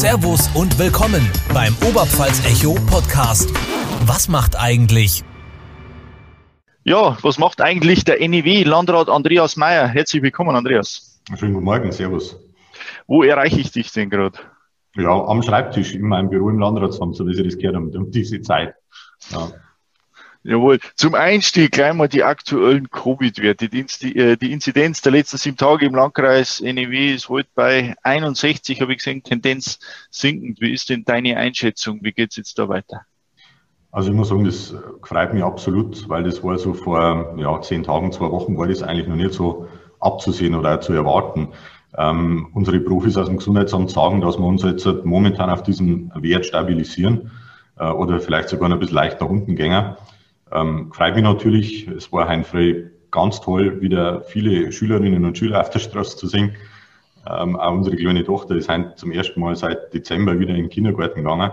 Servus und willkommen beim Oberpfalz Echo Podcast. Was macht eigentlich? Ja, was macht eigentlich der NEW Landrat Andreas Mayer? Herzlich willkommen, Andreas. Schönen guten Morgen, Servus. Wo erreiche ich dich denn gerade? Ja, am Schreibtisch in meinem Büro im Landratsamt, so wie Sie das gehört haben, um diese Zeit. Ja. Jawohl. Zum Einstieg gleich mal die aktuellen Covid-Werte. Die, äh, Inzidenz der letzten sieben Tage im Landkreis NEW ist heute bei 61, habe ich gesehen, Tendenz sinkend. Wie ist denn deine Einschätzung? Wie geht es jetzt da weiter? Also ich muss sagen, das freut mich absolut, weil das war so vor ja, zehn Tagen, zwei Wochen war das eigentlich noch nicht so abzusehen oder zu erwarten. Ähm, unsere Profis aus dem Gesundheitsamt sagen, dass wir uns jetzt momentan auf diesem Wert stabilisieren äh, oder vielleicht sogar noch ein bisschen leicht nach unten gehen. Ähm, freut mich natürlich. Es war Heinfrey ganz toll, wieder viele Schülerinnen und Schüler auf der Straße zu sehen. Ähm, auch unsere kleine Tochter ist heute zum ersten Mal seit Dezember wieder in den Kindergarten gegangen.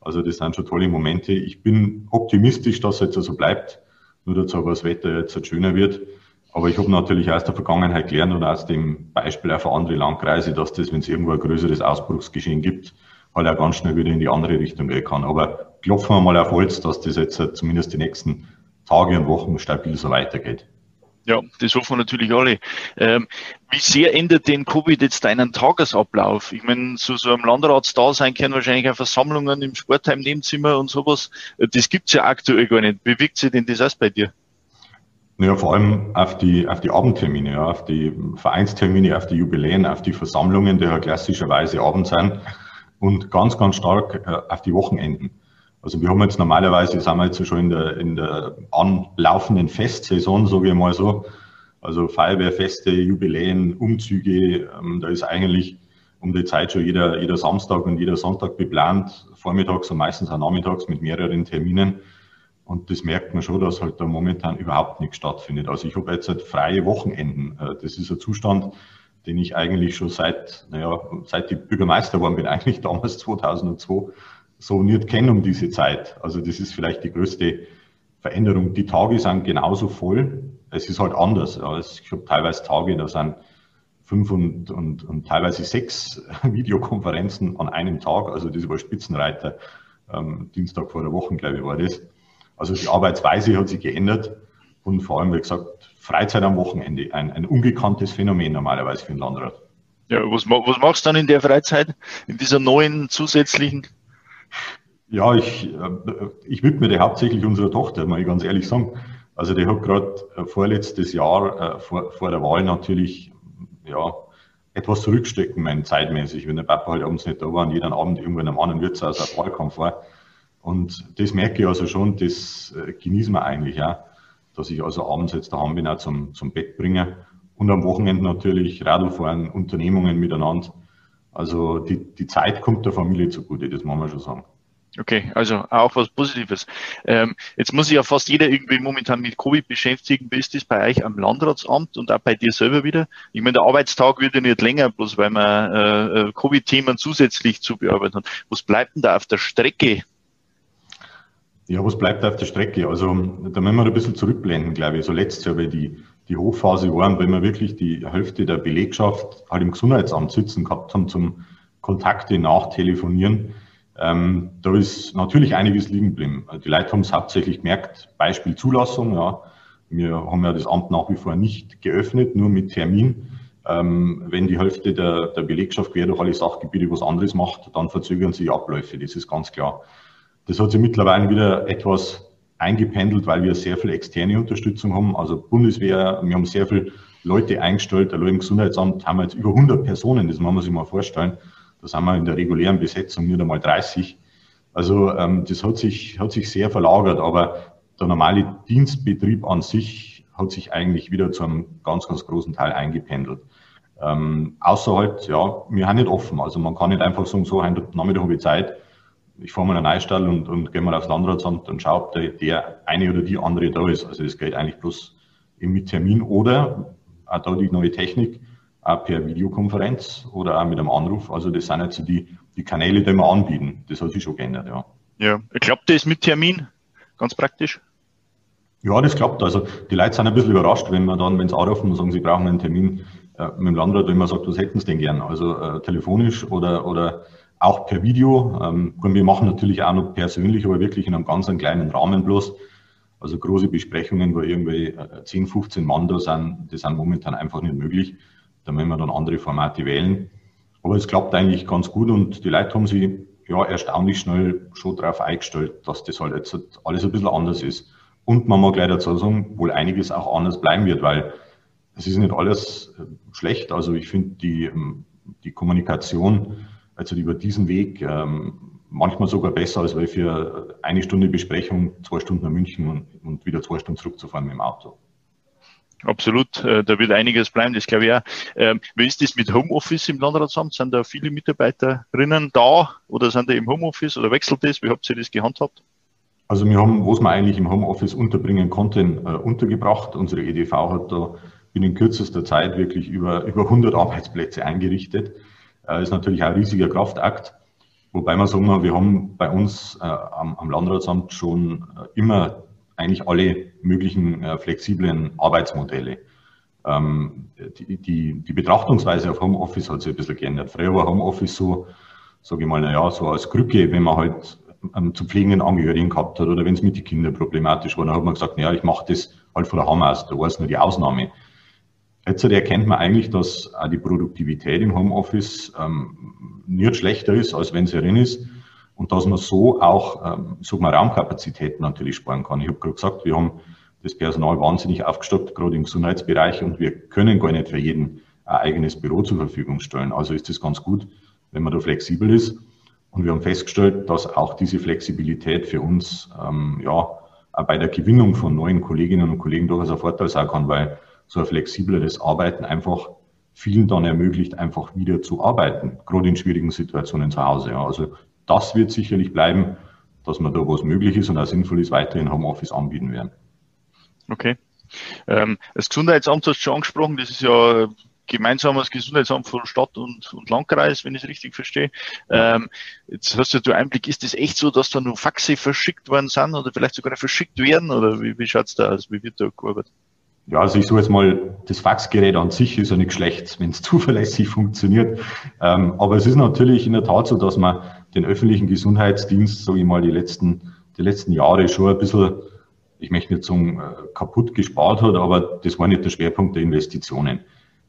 Also das sind schon tolle Momente. Ich bin optimistisch, dass es jetzt so also bleibt. Nur dazu, aber das Wetter jetzt schöner wird. Aber ich habe natürlich aus der Vergangenheit gelernt und aus dem Beispiel auch für andere Landkreise, dass das, wenn es irgendwo ein größeres Ausbruchsgeschehen gibt, halt auch ganz schnell wieder in die andere Richtung gehen kann. Aber klopfen wir mal auf Holz, dass das jetzt zumindest die nächsten Tage und Wochen stabil so weitergeht. Ja, das hoffen wir natürlich alle. Ähm, wie sehr ändert denn Covid jetzt deinen Tagesablauf? Ich meine, so, so am Landratsdasein können wahrscheinlich auch Versammlungen im Sportheim, Nebenzimmer und sowas. Das gibt's ja aktuell gar nicht. Wie wirkt sich denn das aus bei dir? Ja, vor allem auf die, auf die Abendtermine, ja, auf die Vereinstermine, auf die Jubiläen, auf die Versammlungen, die ja klassischerweise abends sind und ganz, ganz stark äh, auf die Wochenenden. Also wir haben jetzt normalerweise, sind wir jetzt schon in der, in der anlaufenden Festsaison, sage ich mal so. Also Feuerwehrfeste, Jubiläen, Umzüge, ähm, da ist eigentlich um die Zeit schon jeder, jeder Samstag und jeder Sonntag beplant, vormittags und meistens auch nachmittags mit mehreren Terminen. Und das merkt man schon, dass halt da momentan überhaupt nichts stattfindet. Also ich habe jetzt halt freie Wochenenden. Äh, das ist ein Zustand, den ich eigentlich schon seit, naja, seit ich Bürgermeister geworden bin, eigentlich damals 2002, so nicht kenne um diese Zeit. Also das ist vielleicht die größte Veränderung. Die Tage sind genauso voll. Es ist halt anders. Ich habe teilweise Tage, da sind fünf und, und, und teilweise sechs Videokonferenzen an einem Tag. Also das war Spitzenreiter. Ähm, Dienstag vor der Woche, glaube ich, war das. Also die Arbeitsweise hat sich geändert und vor allem, wie gesagt, Freizeit am Wochenende, ein, ein ungekanntes Phänomen normalerweise für den Landrat. Ja, was, was machst du dann in der Freizeit, in dieser neuen zusätzlichen? Ja, ich, äh, ich widme dir hauptsächlich unserer Tochter, mal ganz ehrlich sagen. Also die hat gerade äh, vorletztes Jahr, äh, vor, vor der Wahl natürlich, ja, etwas zurückstecken, mein zeitmäßig, wenn der Papa halt abends nicht da war und jeden Abend irgendwo in einem anderen Wirtshaus auf Wahlkampf war. Und das merke ich also schon, das genießen wir eigentlich, ja, dass ich also abends jetzt daheim bin, auch zum, zum Bett bringe. Und am Wochenende natürlich Radl fahren, Unternehmungen miteinander. Also die, die Zeit kommt der Familie zugute, das muss man schon sagen. Okay, also auch was Positives. Ähm, jetzt muss sich ja fast jeder irgendwie momentan mit Covid beschäftigen. Wie ist das bei euch am Landratsamt und auch bei dir selber wieder? Ich meine, der Arbeitstag wird ja nicht länger, bloß weil man äh, äh Covid-Themen zusätzlich zu bearbeiten hat. Was bleibt denn da auf der Strecke ja, was bleibt auf der Strecke? Also da müssen wir ein bisschen zurückblenden, glaube ich. So letztes Jahr, weil die, die Hochphase waren, wenn wir wirklich die Hälfte der Belegschaft halt im Gesundheitsamt sitzen gehabt haben zum Kontakte nachtelefonieren. Ähm, da ist natürlich einiges liegen geblieben. Die Leute haben es hauptsächlich gemerkt, Beispiel Zulassung, ja. Wir haben ja das Amt nach wie vor nicht geöffnet, nur mit Termin. Ähm, wenn die Hälfte der, der Belegschaft quer durch alle Sachgebiete was anderes macht, dann verzögern sich Abläufe, das ist ganz klar. Das hat sich mittlerweile wieder etwas eingependelt, weil wir sehr viel externe Unterstützung haben. Also Bundeswehr, wir haben sehr viele Leute eingestellt. Allein im Gesundheitsamt haben wir jetzt über 100 Personen, das muss man sich mal vorstellen. Das haben wir in der regulären Besetzung nicht einmal 30. Also ähm, das hat sich, hat sich sehr verlagert, aber der normale Dienstbetrieb an sich hat sich eigentlich wieder zu einem ganz, ganz großen Teil eingependelt. Ähm, außer halt, ja, wir haben nicht offen. Also man kann nicht einfach sagen, so, heute Nachmittag habe ich Zeit, ich fahre mal in einen Neustall und, und gehe mal aufs Landratsamt und schaue, ob der, der eine oder die andere da ist. Also das geht eigentlich bloß mit Termin oder auch da die neue Technik, auch per Videokonferenz oder auch mit einem Anruf. Also das sind jetzt so die, die Kanäle, die wir anbieten. Das hat sich schon geändert, ja. Ja, klappt das mit Termin? Ganz praktisch? Ja, das klappt. Also die Leute sind ein bisschen überrascht, wenn man dann, wenn sie anrufen und sagen, sie brauchen einen Termin äh, mit dem Landrat, wenn man sagt, was hätten sie denn gern? Also äh, telefonisch oder, oder auch per Video. Ähm, wir machen natürlich auch noch persönlich, aber wirklich in einem ganz kleinen Rahmen bloß. Also große Besprechungen, wo irgendwie 10, 15 Mann da sind, das sind momentan einfach nicht möglich. Da müssen wir dann andere Formate wählen. Aber es klappt eigentlich ganz gut und die Leute haben sich ja erstaunlich schnell schon darauf eingestellt, dass das halt jetzt alles ein bisschen anders ist. Und man mag leider dazu sagen, wohl einiges auch anders bleiben wird, weil es ist nicht alles äh, schlecht. Also ich finde die, ähm, die Kommunikation also über diesen Weg ähm, manchmal sogar besser, als weil für eine Stunde Besprechung zwei Stunden nach München und, und wieder zwei Stunden zurückzufahren mit dem Auto. Absolut, äh, da wird einiges bleiben, das glaube ich auch. Ähm, wie ist das mit Homeoffice im Landratsamt? Sind da viele Mitarbeiterinnen da oder sind die im Homeoffice oder wechselt das? Wie habt ihr das gehandhabt? Also wir haben, was wir eigentlich im Homeoffice unterbringen konnten, äh, untergebracht. Unsere EDV hat da binnen kürzester Zeit wirklich über, über 100 Arbeitsplätze eingerichtet. Äh, ist natürlich ein riesiger Kraftakt. Wobei man sagen, wir haben bei uns äh, am, am, Landratsamt schon äh, immer eigentlich alle möglichen äh, flexiblen Arbeitsmodelle. Ähm, die, die, die, Betrachtungsweise auf Homeoffice hat sich ein bisschen geändert. Früher war Homeoffice so, sage ich mal, naja, so als Krücke, wenn man halt ähm, zu pflegenden Angehörigen gehabt hat oder wenn es mit den Kindern problematisch war, dann hat man gesagt, naja, ich mache das halt von der Hammer aus, da war es nur die Ausnahme. Jetzt erkennt man eigentlich, dass auch die Produktivität im Homeoffice ähm, nicht schlechter ist, als wenn sie drin ist. Und dass man so auch, ähm, sag mal, Raumkapazitäten natürlich sparen kann. Ich habe gerade gesagt, wir haben das Personal wahnsinnig aufgestockt, gerade im Gesundheitsbereich, und wir können gar nicht für jeden ein eigenes Büro zur Verfügung stellen. Also ist das ganz gut, wenn man da flexibel ist. Und wir haben festgestellt, dass auch diese Flexibilität für uns ähm, ja auch bei der Gewinnung von neuen Kolleginnen und Kollegen durchaus ein Vorteil sein kann, weil so ein flexibleres Arbeiten einfach vielen dann ermöglicht, einfach wieder zu arbeiten, gerade in schwierigen Situationen zu Hause. Ja. Also das wird sicherlich bleiben, dass man da was möglich ist und auch sinnvoll ist, weiterhin Homeoffice anbieten werden. Okay. Ähm, das Gesundheitsamt hast du schon angesprochen, das ist ja gemeinsames Gesundheitsamt von Stadt und, und Landkreis, wenn ich es richtig verstehe. Ähm, jetzt hast du ja Einblick, ist das echt so, dass da nur Faxe verschickt worden sind oder vielleicht sogar verschickt werden oder wie, wie schaut es da aus? Wie wird da gearbeitet? Ja, also ich sage jetzt mal, das Faxgerät an sich ist ja nicht schlecht, wenn es zuverlässig funktioniert. Ähm, aber es ist natürlich in der Tat so, dass man den öffentlichen Gesundheitsdienst, sage ich mal, die letzten, die letzten Jahre schon ein bisschen, ich möchte nicht sagen, äh, kaputt gespart hat, aber das war nicht der Schwerpunkt der Investitionen.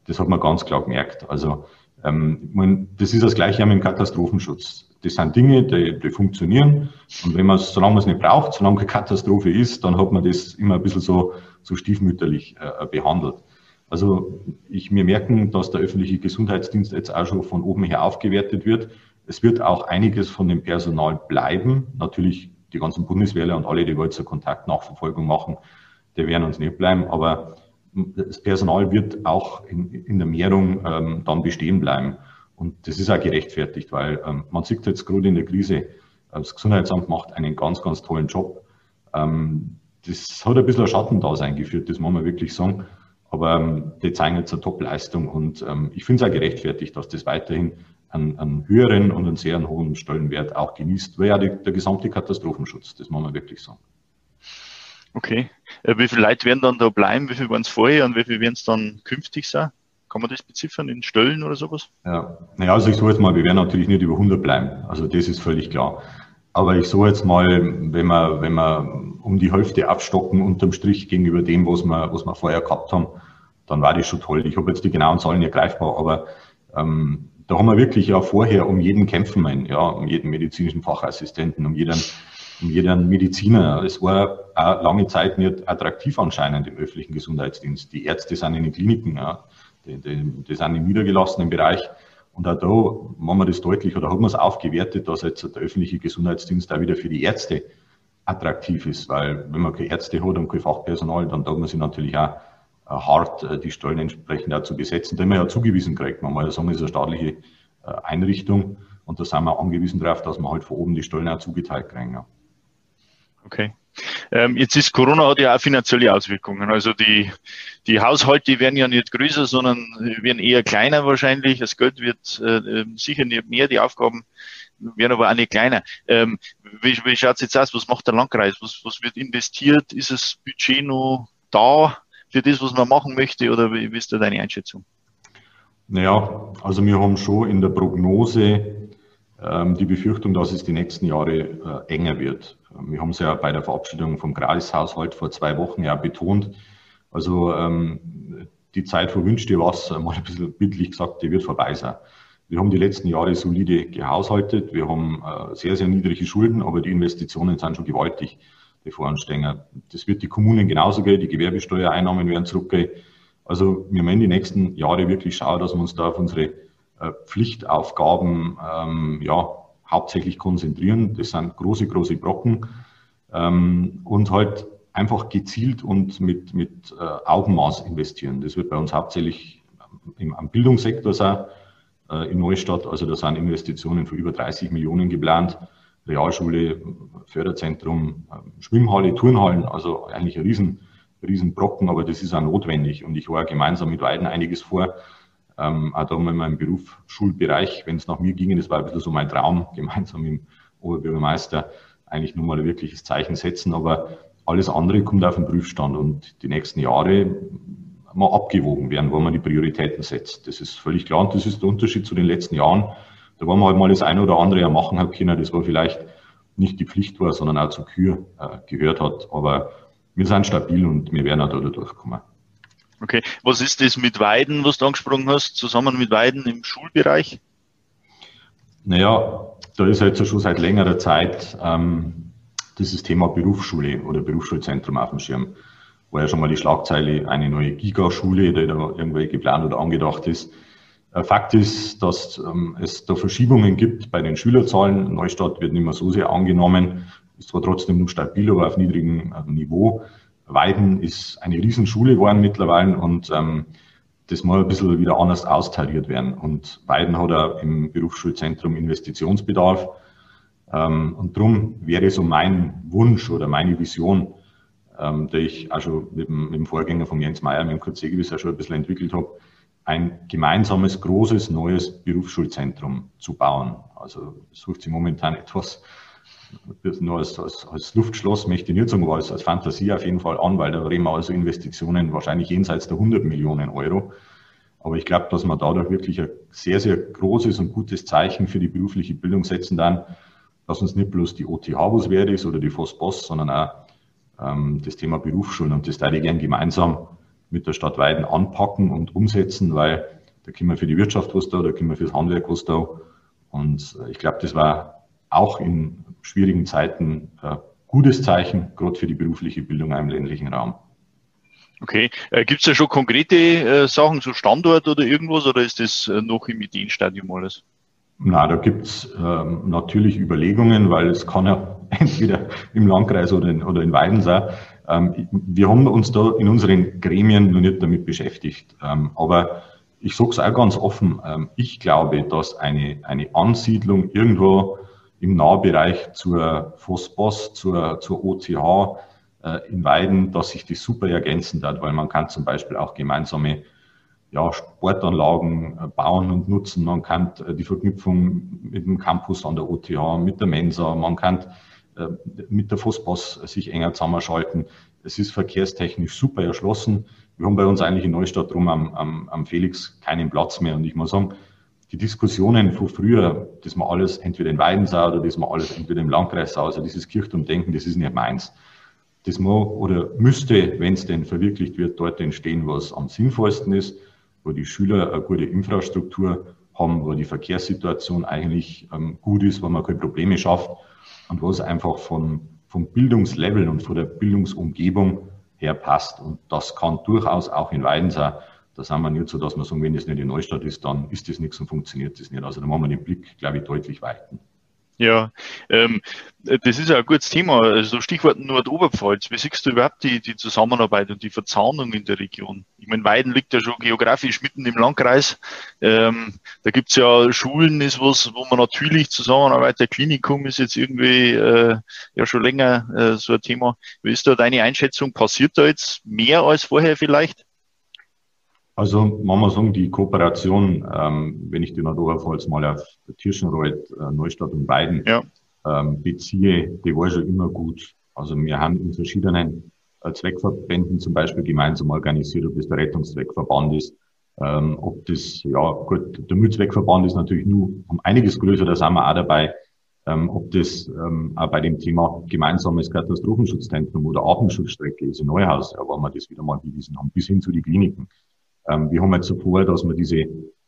Das hat man ganz klar gemerkt. Also ähm, das ist das Gleiche mit dem Katastrophenschutz. Das sind Dinge, die, die funktionieren. Und wenn man solange man es nicht braucht, solange eine Katastrophe ist, dann hat man das immer ein bisschen so, so stiefmütterlich äh, behandelt. Also ich, mir merken, dass der öffentliche Gesundheitsdienst jetzt auch schon von oben her aufgewertet wird. Es wird auch einiges von dem Personal bleiben. Natürlich die ganzen Bundeswehrler und alle, die jetzt eine Kontaktnachverfolgung machen, die werden uns nicht bleiben. Aber das Personal wird auch in, in der Mehrung ähm, dann bestehen bleiben. Und das ist auch gerechtfertigt, weil ähm, man sieht jetzt gerade in der Krise, das Gesundheitsamt macht einen ganz, ganz tollen Job. Ähm, das hat ein bisschen ein Schattendasein geführt, das muss man wirklich sagen. Aber ähm, die zeigen jetzt eine Top-Leistung und ähm, ich finde es auch gerechtfertigt, dass das weiterhin einen, einen höheren und einen sehr hohen Stellenwert auch genießt, weil ja die, der gesamte Katastrophenschutz, das muss man wirklich sagen. Okay. Äh, wie viele Leute werden dann da bleiben? Wie viele waren es vorher und wie viele werden es dann künftig sein? Kann man das beziffern in Stellen oder sowas? Ja, naja, also ich sage jetzt mal, wir werden natürlich nicht über 100 bleiben. Also das ist völlig klar. Aber ich sage jetzt mal, wenn wir, wenn wir um die Hälfte abstocken unterm Strich gegenüber dem, was wir, was wir vorher gehabt haben, dann war das schon toll. Ich habe jetzt die genauen Zahlen nicht greifbar, aber ähm, da haben wir wirklich ja vorher um jeden kämpfen müssen, ja, um jeden medizinischen Fachassistenten, um jeden um jeden Mediziner. Es war auch lange Zeit nicht attraktiv anscheinend im öffentlichen Gesundheitsdienst. Die Ärzte sind in den Kliniken, ja, die, die, die sind im niedergelassenen Bereich. Und auch da machen wir das deutlich oder hat man es aufgewertet, dass jetzt der öffentliche Gesundheitsdienst auch wieder für die Ärzte attraktiv ist, weil wenn man keine Ärzte hat und kein Fachpersonal, dann darf man sich natürlich auch äh, hart äh, die Stellen entsprechend auch zu besetzen, denn man ja zugewiesen kriegt. Man muss ja sagen, es ist eine staatliche äh, Einrichtung und da sind wir angewiesen darauf, dass man halt von oben die Stellen auch zugeteilt kriegen. Okay. Ähm, jetzt ist Corona hat ja auch finanzielle Auswirkungen. Also die, die Haushalte werden ja nicht größer, sondern werden eher kleiner wahrscheinlich. Das Geld wird äh, ähm, sicher nicht mehr, die Aufgaben werden aber auch nicht kleiner. Ähm, wie wie schaut es jetzt aus? Was macht der Landkreis? Was, was wird investiert? Ist das Budget noch da für das, was man machen möchte? Oder wie, wie ist da deine Einschätzung? Naja, also wir haben schon in der Prognose die Befürchtung, dass es die nächsten Jahre äh, enger wird. Ähm, wir haben es ja bei der Verabschiedung vom Gradishaushalt vor zwei Wochen ja betont. Also ähm, die Zeit für Wünsch dir was, mal ein bisschen bildlich gesagt, die wird vorbei sein. Wir haben die letzten Jahre solide gehaushaltet. Wir haben äh, sehr, sehr niedrige Schulden, aber die Investitionen sind schon gewaltig, die voranstehen. Das wird die Kommunen genauso gehen, die Gewerbesteuereinnahmen werden zurückgehen. Also wir werden die nächsten Jahre wirklich schauen, dass wir uns da auf unsere äh, Pflichtaufgaben ähm, ja, hauptsächlich konzentrieren. Das sind große, große Brocken ähm, und halt einfach gezielt und mit, mit äh, Augenmaß investieren. Das wird bei uns hauptsächlich im, am Bildungssektor sein, äh, in Neustadt. Also da sind Investitionen für über 30 Millionen geplant. Realschule, Förderzentrum, äh, Schwimmhalle, Turnhallen, also eigentlich ein riesen, riesen Brocken, aber das ist auch notwendig. Und ich war gemeinsam mit Weiden einiges vor, ähm, auch da in meinem Berufsschulbereich, wenn es nach mir ginge, das war ein bisschen so mein Traum, gemeinsam mit dem Oberbürgermeister eigentlich nur mal ein wirkliches Zeichen setzen. Aber alles andere kommt auf den Prüfstand und die nächsten Jahre mal abgewogen werden, wo man die Prioritäten setzt. Das ist völlig klar und das ist der Unterschied zu den letzten Jahren. Da war man halt mal das eine oder andere ja machen hat können, das war vielleicht nicht die Pflicht war, sondern auch zur Kür äh, gehört hat. Aber wir sind stabil und wir werden auch da durchkommen. Okay, was ist das mit Weiden, was du angesprochen hast, zusammen mit Weiden im Schulbereich? Naja, da ist jetzt schon seit längerer Zeit ähm, dieses Thema Berufsschule oder Berufsschulzentrum auf dem Schirm. War ja schon mal die Schlagzeile, eine neue Gigaschule, die da irgendwie geplant oder angedacht ist. Äh, Fakt ist, dass ähm, es da Verschiebungen gibt bei den Schülerzahlen. Neustadt wird nicht mehr so sehr angenommen, ist zwar trotzdem noch stabil, aber auf niedrigem äh, Niveau. Weiden ist eine Riesenschule geworden mittlerweile und ähm, das muss ein bisschen wieder anders austariert werden. Und Weiden hat auch im Berufsschulzentrum Investitionsbedarf. Ähm, und darum wäre so mein Wunsch oder meine Vision, ähm, der ich auch schon mit dem, mit dem Vorgänger von Jens Meyer, mit dem Kurt Segewiss auch schon ein bisschen entwickelt habe, ein gemeinsames, großes, neues Berufsschulzentrum zu bauen. Also sucht sich momentan etwas nur als, als, als Luftschloss möchte ich nicht sagen, aber als, als Fantasie auf jeden Fall an, weil da reden wir also Investitionen wahrscheinlich jenseits der 100 Millionen Euro. Aber ich glaube, dass man dadurch wirklich ein sehr, sehr großes und gutes Zeichen für die berufliche Bildung setzen dann, dass uns nicht bloß die OTH was wert ist oder die FOSBOS, sondern auch ähm, das Thema Berufsschulen. Und das werde ich gerne gemeinsam mit der Stadt Weiden anpacken und umsetzen, weil da können wir für die Wirtschaft was da, da können wir fürs Handwerk was da. Und äh, ich glaube, das war auch in schwierigen Zeiten äh, gutes Zeichen, gerade für die berufliche Bildung im ländlichen Raum. Okay, äh, gibt es da schon konkrete äh, Sachen, so Standort oder irgendwas, oder ist das äh, noch im Ideenstadium alles? Na, da gibt es ähm, natürlich Überlegungen, weil es kann ja entweder im Landkreis oder in, oder in Weiden sein. Ähm, wir haben uns da in unseren Gremien noch nicht damit beschäftigt. Ähm, aber ich sage es auch ganz offen, ähm, ich glaube, dass eine, eine Ansiedlung irgendwo im Nahbereich zur FOSBOS, zur, zur OCH äh, in Weiden, dass sich das super ergänzen wird, weil man kann zum Beispiel auch gemeinsame ja, Sportanlagen äh, bauen und nutzen. Man kann äh, die Verknüpfung mit dem Campus an der OTH, mit der Mensa, man kann äh, mit der FOSBOS sich enger zusammenschalten. Es ist verkehrstechnisch super erschlossen. Wir haben bei uns eigentlich in Neustadt drum am, am, am Felix keinen Platz mehr. Und ich muss sagen, die Diskussionen von früher, dass man alles entweder in Weiden sah oder dass man alles entweder im Landkreis sah, also dieses Kirchturmdenken, das ist nicht meins. Das muss oder müsste, wenn es denn verwirklicht wird, dort entstehen, was am sinnvollsten ist, wo die Schüler eine gute Infrastruktur haben, wo die Verkehrssituation eigentlich ähm, gut ist, wo man keine Probleme schafft und wo es einfach von, vom Bildungslevel und von der Bildungsumgebung her passt. Und das kann durchaus auch in Weiden sein. Da sind wir nicht so, dass wir sagen, wenn es nicht in Neustadt ist, dann ist das nichts und funktioniert das nicht. Also da machen wir den Blick, glaube ich, deutlich weiten. Ja, ähm, das ist ja ein gutes Thema. Also Stichwort Nordoberpfalz. Wie siehst du überhaupt die, die Zusammenarbeit und die Verzahnung in der Region? Ich meine, Weiden liegt ja schon geografisch mitten im Landkreis. Ähm, da gibt's ja Schulen, ist was, wo man natürlich zusammenarbeitet. Der Klinikum ist jetzt irgendwie äh, ja schon länger äh, so ein Thema. Wie ist da deine Einschätzung? Passiert da jetzt mehr als vorher vielleicht? Also man muss sagen, die Kooperation, ähm, wenn ich die Naturpfalz mal auf Tirschenreuth, äh, Neustadt und Weiden ja. ähm, beziehe, die war schon immer gut. Also wir haben in verschiedenen äh, Zweckverbänden zum Beispiel gemeinsam organisiert, ob das der Rettungszweckverband ist, Ähm, ob das, ja gut, der Müllzweckverband ist natürlich nur um einiges größer, da sind wir auch dabei. Ähm, ob das ähm, auch bei dem Thema gemeinsames Katastrophenschutzzentrum oder Atemschutzstrecke ist in Neuhaus, ja, wo wir das wieder mal bewiesen haben, bis hin zu den Kliniken. Ähm, wir haben jetzt so vor, dass wir diese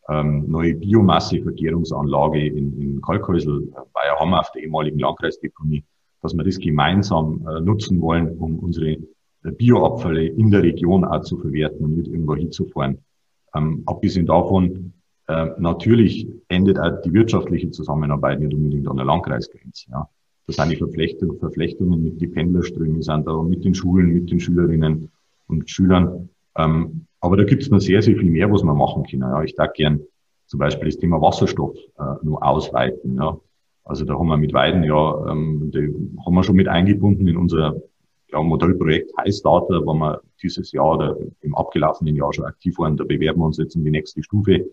ähm, neue Biomassevergärungsanlage in, in Kalkhäusl, äh, bei Hammer auf der ehemaligen Landkreisdeponie, dass wir das gemeinsam äh, nutzen wollen, um unsere äh, Bioabfälle in der Region auch zu verwerten und nicht irgendwo hinzufahren. Ähm, abgesehen davon, äh, natürlich endet auch die wirtschaftliche Zusammenarbeit nicht unbedingt an der Landkreisgrenze. Ja. Das sind die Verflechtungen, Verflechtungen mit den Pendlerströmen, sind da mit den Schulen, mit den Schülerinnen und Schülern. Ähm, aber da gibt es noch sehr, sehr viel mehr, was wir machen können. Ja. Ich darf gern zum Beispiel das Thema Wasserstoff äh, nur ausweiten. Ja. Also da haben wir mit Weiden ja, ähm, die haben wir schon mit eingebunden in unser ja, Modellprojekt Heiß Data, wo wir dieses Jahr oder im abgelaufenen Jahr schon aktiv waren. Da bewerben wir uns jetzt in die nächste Stufe.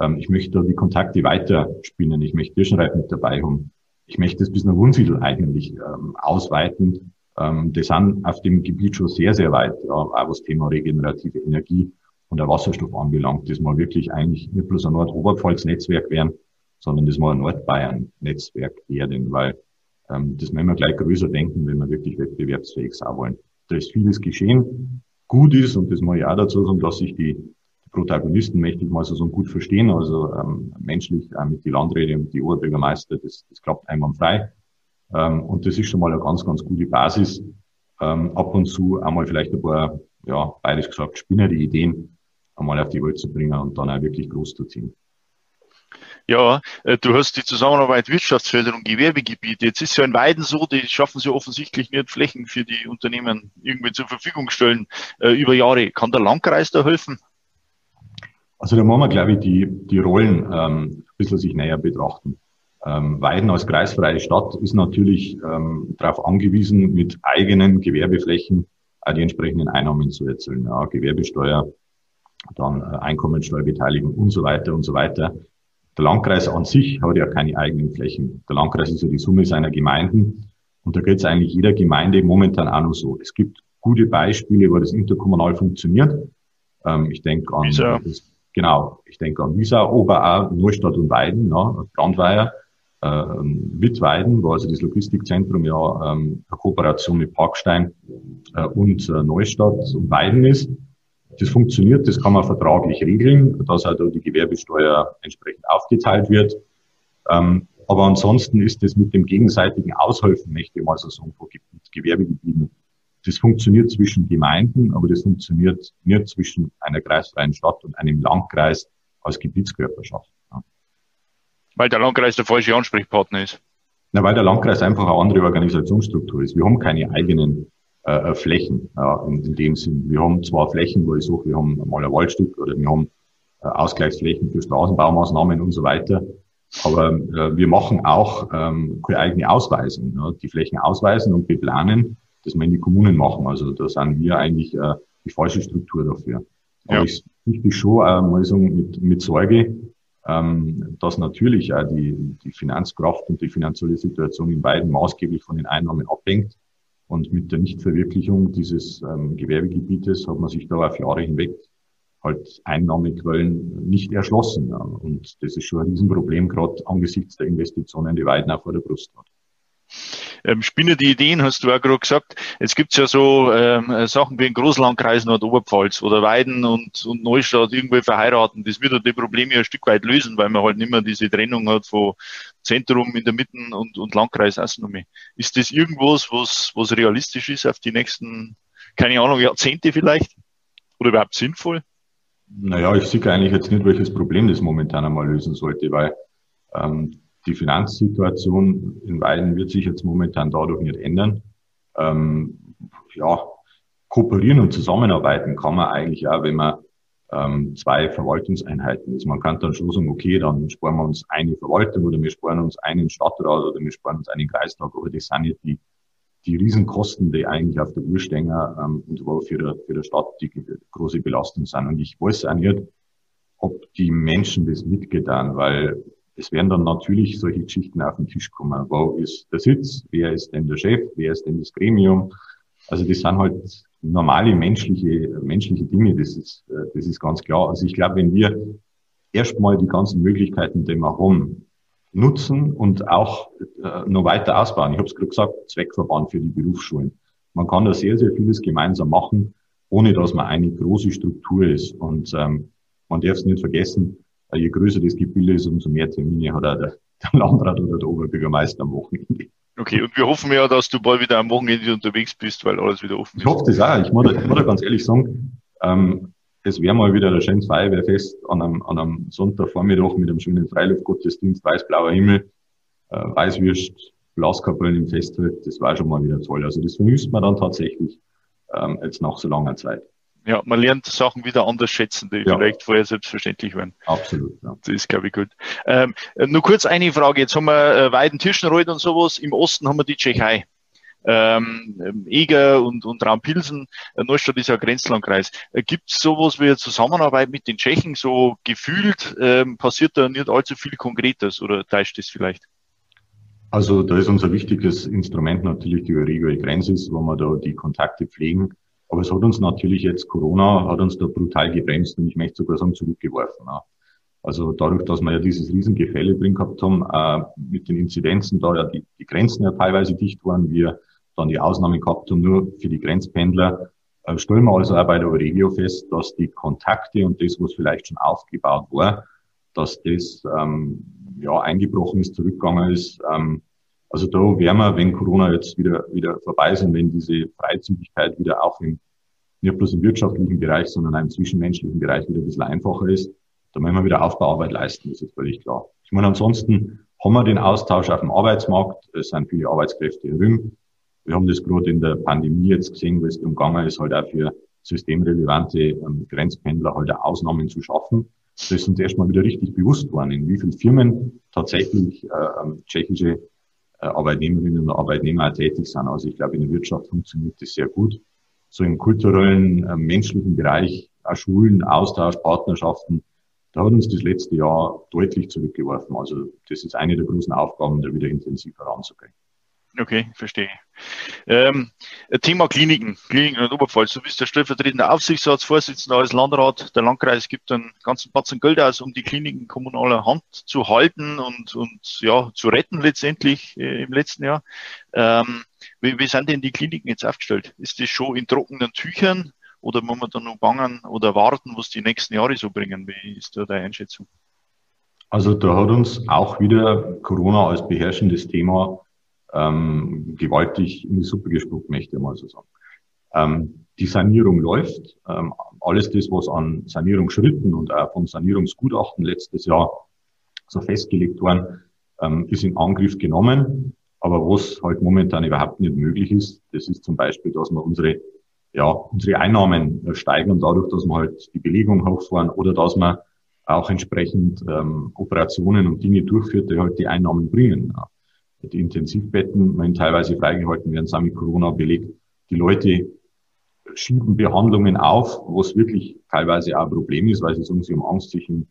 Ähm, ich möchte da die Kontakte weiter spinnen. Ich möchte Kirschenreit mit dabei haben. Ich möchte es bis nach Wunsiedel eigentlich ähm, ausweiten. Ähm, das sind auf dem Gebiet schon sehr, sehr weit, ja, auch was Thema regenerative Energie und der Wasserstoff anbelangt, das mal wirklich eigentlich nicht bloß ein Nordoberpfalz-Netzwerk werden, sondern das mal ein Nordbayern-Netzwerk werden, weil ähm, das müssen wir gleich größer denken, wenn wir wirklich wettbewerbsfähig sein wollen. Da ist vieles geschehen. Gut ist, und das muss ich auch dazu sagen, dass sich die, die Protagonisten, möchte ich mal so, so gut verstehen, also ähm, menschlich äh, mit die Landräte und die Oberbürgermeister, das, das klappt einwandfrei. Ähm, und das ist schon mal eine ganz, ganz gute Basis. Ähm, ab und zu einmal vielleicht ein paar, ja, beides gesagt, spinnere Ideen einmal auf die Welt zu bringen und dann auch wirklich groß zu ziehen. Ja, äh, du hast die Zusammenarbeit Wirtschaftsförderung, Gewerbegebiete. Jetzt ist ja in Weiden so, die schaffen sie offensichtlich nicht Flächen für die Unternehmen irgendwie zur Verfügung stellen äh, über Jahre. Kann der Landkreis da helfen? Also da muss man, glaube ich, die, die Rollen ähm, ein bisschen sich näher betrachten. Ähm, Weiden als kreisfreie Stadt ist natürlich ähm, darauf angewiesen, mit eigenen Gewerbeflächen auch die entsprechenden Einnahmen zu erzielen. Ja, Gewerbesteuer, dann äh, Einkommensteuerbeteiligung und so weiter und so weiter. Der Landkreis an sich hat ja keine eigenen Flächen. Der Landkreis ist ja die Summe seiner Gemeinden. Und da geht es eigentlich jeder Gemeinde momentan auch noch so. Es gibt gute Beispiele, wo das interkommunal funktioniert. Ähm, ich denke an, das, genau, ich denke an Wiesau, Oberau, Neustadt und Weiden, ja, Brandweier, äh, Wittweiden, wo also das Logistikzentrum ja ähm, eine Kooperation mit Parkstein äh, und äh, Neustadt und Weiden ist. Das funktioniert, das kann man vertraglich regeln, dass also die Gewerbesteuer entsprechend aufgeteilt wird. Ähm, aber ansonsten ist das mit dem gegenseitigen Aushelfen, möchte ich mal so sagen, von Gewerbegebieten, das funktioniert zwischen Gemeinden, aber das funktioniert nicht zwischen einer kreisfreien Stadt und einem Landkreis als Gebietskörperschaft. Weil der Landkreis der falsche Ansprechpartner ist. Na, weil der Landkreis einfach eine andere Organisationsstruktur ist. Wir haben keine eigenen äh, Flächen äh, in, in, dem Sinn. Wir haben zwar Flächen, wo ich sage, wir haben mal ein Waldstück oder wir haben äh, Ausgleichsflächen für Straßenbaumaßnahmen und so weiter. Aber äh, wir machen auch ähm, keine eigene Ausweisung. Ja. Die Flächen ausweisen und beplanen, das müssen die Kommunen machen. Also da sind wir eigentlich äh, die falsche Struktur dafür. Aber ja. ich möchte schon äh, mal sagen, mit, mit Sorge, ähm, dass natürlich auch die, die Finanzkraft und die finanzielle Situation in beiden maßgeblich von den Einnahmen abhängt. Und mit der Nichtverwirklichung dieses ähm, Gewerbegebietes hat man sich da auf Jahre hinweg halt Einnahmequellen nicht erschlossen. Ja. Und das ist schon ein Riesenproblem, gerade angesichts der Investitionen, die Weiden auch vor der Brust hat ähm, spinnende Ideen, hast du auch gerade gesagt. Jetzt gibt's ja so ähm, Sachen wie in Großlandkreis Nordoberpfalz oder Weiden und, und Neustadt irgendwie verheiraten. Das wird ja die Probleme ein Stück weit lösen, weil man halt nicht mehr diese Trennung hat von Zentrum in der Mitte und, und Landkreis Astronomie. Ist das irgendwas, was, was realistisch ist auf die nächsten, keine Ahnung, Jahrzehnte vielleicht? Oder überhaupt sinnvoll? Naja, ich sehe eigentlich jetzt nicht, welches Problem das momentan einmal lösen sollte, weil ähm, die Finanzsituation in Weiden wird sich jetzt momentan dadurch nicht ändern. Ähm, ja, kooperieren und zusammenarbeiten kann man eigentlich auch, wenn man ähm, zwei Verwaltungseinheiten ist. Man kann dann schon sagen, okay, dann sparen wir uns eine Verwaltung oder wir sparen uns einen Stadtrat oder wir sparen uns einen Kreistag, aber das sind nicht die, die Riesenkosten, die eigentlich auf der Uhr stehen ähm, und wo für, der, für der Stadt die große Belastung sind. Und ich weiß auch nicht, ob die Menschen das mitgetan, weil es werden dann natürlich solche Geschichten auf den Tisch kommen. Wo ist der Sitz? Wer ist denn der Chef? Wer ist denn das Gremium? Also das sind halt normale menschliche, menschliche Dinge, das ist, äh, das ist ganz klar. Also ich glaube, wenn wir erstmal die ganzen Möglichkeiten, die wir haben, nutzen und auch äh, noch weiter ausbauen. Ich habe es gerade gesagt, Zweckverband für die Berufsschulen. Man kann da sehr, sehr vieles gemeinsam machen, ohne dass man eine große Struktur ist. Und ähm, man darf es nicht vergessen, je größer das Gebilde ist, umso mehr Termine hat auch der, der Landrat oder der Oberbürgermeister am Wochenende. Okay, und wir hoffen ja, dass du bald wieder am Wochenende unterwegs bist, weil alles wieder offen ist. Ich hoffe das auch. Ich muss, da, ich muss ganz ehrlich sagen, ähm, es wäre mal wieder ein schönes Feuerwehrfest an einem, an einem Sonntagvormittag mit einem schönen Freiluftgottesdienst, weiß-blauer Himmel, äh, Weißwürst, Blaskapellen im Festzelt. Das war schon mal wieder toll. Also das vermisst man dann tatsächlich ähm, jetzt nach so langer Zeit. Ja, man lernt Sachen wieder anders schätzen, die ja. vielleicht vorher selbstverständlich waren. Absolut, ja. Das ist, glaube ich, gut. Ähm, nur kurz eine Frage. Jetzt haben wir äh, Weiden, Tirschenreuth und sowas. Im Osten haben wir die Tschechei. Ähm, Eger und, und Raumpilsen. Äh, Neustadt ist ja Grenzlandkreis. Äh, Gibt es sowas wie eine Zusammenarbeit mit den Tschechen? So gefühlt ähm, passiert da nicht allzu viel Konkretes oder täuscht das vielleicht? Also da ist unser wichtiges Instrument natürlich die Regio Grenzis, wo wir da die Kontakte pflegen. Aber es hat uns natürlich jetzt Corona, hat uns da brutal gebremst und ich möchte sogar sagen zurückgeworfen. Also dadurch, dass wir ja dieses Riesengefälle drin gehabt haben, äh, mit den Inzidenzen, da ja die, die, Grenzen ja teilweise dicht waren, wir dann die Ausnahme gehabt haben, nur für die Grenzpendler, äh, stellen wir also auch bei der Euregio fest, dass die Kontakte und das, was vielleicht schon aufgebaut war, dass das ähm, ja eingebrochen ist, zurückgegangen ist. Ähm, also da wären wir, wenn Corona jetzt wieder, wieder vorbei ist und wenn diese Freizügigkeit wieder auch im, nicht bloß im wirtschaftlichen Bereich, sondern auch im zwischenmenschlichen Bereich wieder ein bisschen einfacher ist, da müssen wir wieder Aufbauarbeit leisten, das ist völlig klar. Ich meine, ansonsten haben wir den Austausch auf dem Arbeitsmarkt, es sind viele Arbeitskräfte in Rüm. Wir haben das gerade in der Pandemie jetzt gesehen, wo es darum gegangen ist, halt auch für systemrelevante ähm, Grenzpendler halt auch Ausnahmen zu schaffen. Das ist uns erstmal wieder richtig bewusst worden, in wie vielen Firmen tatsächlich äh, ähm, tschechische Arbeitnehmerinnen und Arbeitnehmer tätig sind. Also ich glaube, in der Wirtschaft funktioniert das sehr gut. So im kulturellen, äh, menschlichen Bereich, Schulen, Austausch, Partnerschaften, da hat uns das letzte Jahr deutlich zurückgeworfen. Also das ist eine der großen Aufgaben, da wieder intensiv heranzugehen. Okay, verstehe. Ähm, Thema Kliniken, Kliniken in Oberpfalz. Du bist der stellvertretende Aufsichtsratsvorsitzende als Landrat. Der Landkreis gibt einen ganzen Batzen Geld aus, um die Kliniken kommunaler Hand zu halten und, und ja, zu retten letztendlich äh, im letzten Jahr. Ähm, wie, wie sind denn die Kliniken jetzt aufgestellt? Ist das schon in trockenen Tüchern oder muss man da noch bangen oder warten, was die nächsten Jahre so bringen? Wie ist da deine Einschätzung? Also da hat uns auch wieder Corona als beherrschendes Thema ähm, gewaltig in die Suppe gespuckt, möchte ich mal so sagen. Ähm, die Sanierung läuft. Ähm, alles das, was an Sanierungsschritten und auch vom Sanierungsgutachten letztes Jahr so festgelegt worden, ähm, ist in Angriff genommen. Aber was halt momentan überhaupt nicht möglich ist, das ist zum Beispiel, dass wir unsere, ja, unsere Einnahmen steigern dadurch, dass wir halt die Belegung hochfahren oder dass wir auch entsprechend ähm, Operationen und Dinge durchführt, die halt die Einnahmen bringen. Ja die Intensivbetten, wenn teilweise freigehalten werden, sind mit Corona belegt. Die Leute schieben Behandlungen auf, was wirklich teilweise auch ein Problem ist, weil sie sagen, sie haben Angst, sich im,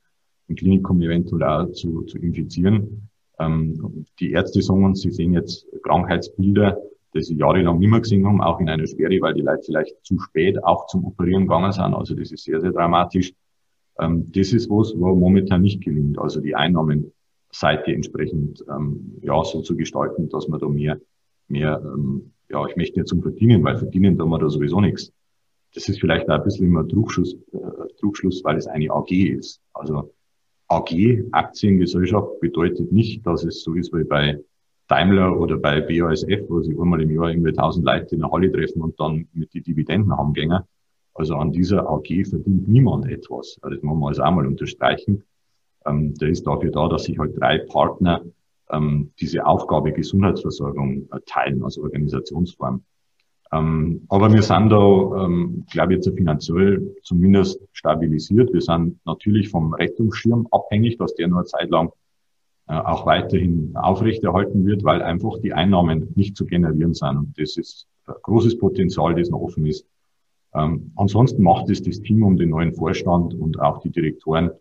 im Klinikum eventuell auch zu, zu infizieren. Ähm, die Ärzte sagen sie sehen jetzt Krankheitsbilder, die sie jahrelang nicht mehr gesehen haben, auch in einer Sperre, weil die Leute vielleicht zu spät auch zum Operieren gegangen sind. Also das ist sehr, sehr dramatisch. Ähm, das ist was, wo momentan nicht gelingt. Also die Einnahmen Seite entsprechend ähm, ja so zu gestalten, dass man da mehr, mehr ähm, ja, ich möchte nicht zum Verdienen, weil verdienen tun wir da sowieso nichts. Das ist vielleicht auch ein bisschen immer Trugschluss, äh, Trugschluss, weil es eine AG ist. Also AG, Aktiengesellschaft, bedeutet nicht, dass es so ist wie bei Daimler oder bei BASF, wo sich einmal im Jahr irgendwie tausend Leute in der Halle treffen und dann mit die Dividenden haben gängen. Also an dieser AG verdient niemand etwas. Also das muss man also auch mal unterstreichen. Ähm, der ist dafür da, dass sich halt drei Partner ähm, diese Aufgabe Gesundheitsversorgung äh, teilen als Organisationsform. Ähm, aber wir sind da, ähm, glaube ich, jetzt finanziell zumindest stabilisiert. Wir sind natürlich vom Rettungsschirm abhängig, dass der nur eine Zeit lang äh, auch weiterhin aufrechterhalten wird, weil einfach die Einnahmen nicht zu generieren sind. Und das ist ein großes Potenzial, das noch offen ist. Ähm, ansonsten macht es das Team um den neuen Vorstand und auch die Direktoren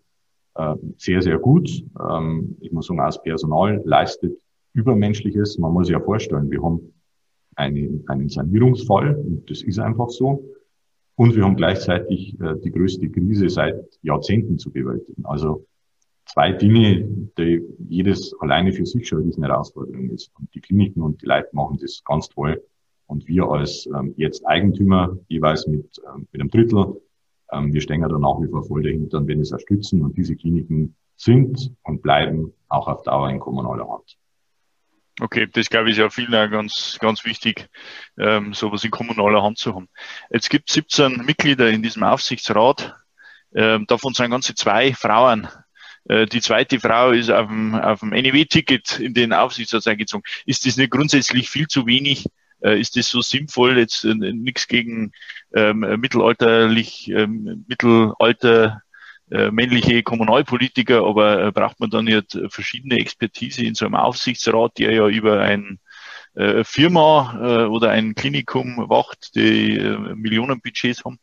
äh, sehr, sehr gut. Ähm, ich muss sagen, das Personal leistet Übermenschliches. Man muss sich ja vorstellen, wir haben eine, einen Sanierungsfall und das ist einfach so. Und wir haben gleichzeitig äh, die größte Krise seit Jahrzehnten zu bewältigen. Also zwei Dinge, die jedes alleine für sich schon eine Herausforderung ist. Und die Kliniken und die Leute machen das ganz toll. Und wir als ähm, jetzt Eigentümer jeweils mit, ähm, mit einem Drittel, wir stehen da nach wie vor voll dahinter und werden es unterstützen. Und diese Kliniken sind und bleiben auch auf Dauer in kommunaler Hand. Okay, das glaube ich ist ja vielen auch ganz, ganz wichtig, ähm, sowas in kommunaler Hand zu haben. Jetzt gibt es 17 Mitglieder in diesem Aufsichtsrat, ähm, davon sind ganze zwei Frauen. Äh, die zweite Frau ist auf dem, auf dem NEW-Ticket in den Aufsichtsrat eingezogen. Ist das nicht grundsätzlich viel zu wenig? Äh, ist das so sinnvoll? Jetzt äh, nichts gegen ähm, mittelalterlich, ähm, Mittelalter äh, männliche Kommunalpolitiker, aber äh, braucht man dann nicht verschiedene Expertise in so einem Aufsichtsrat, der ja über ein äh, Firma äh, oder ein Klinikum wacht, die äh, Millionenbudgets haben?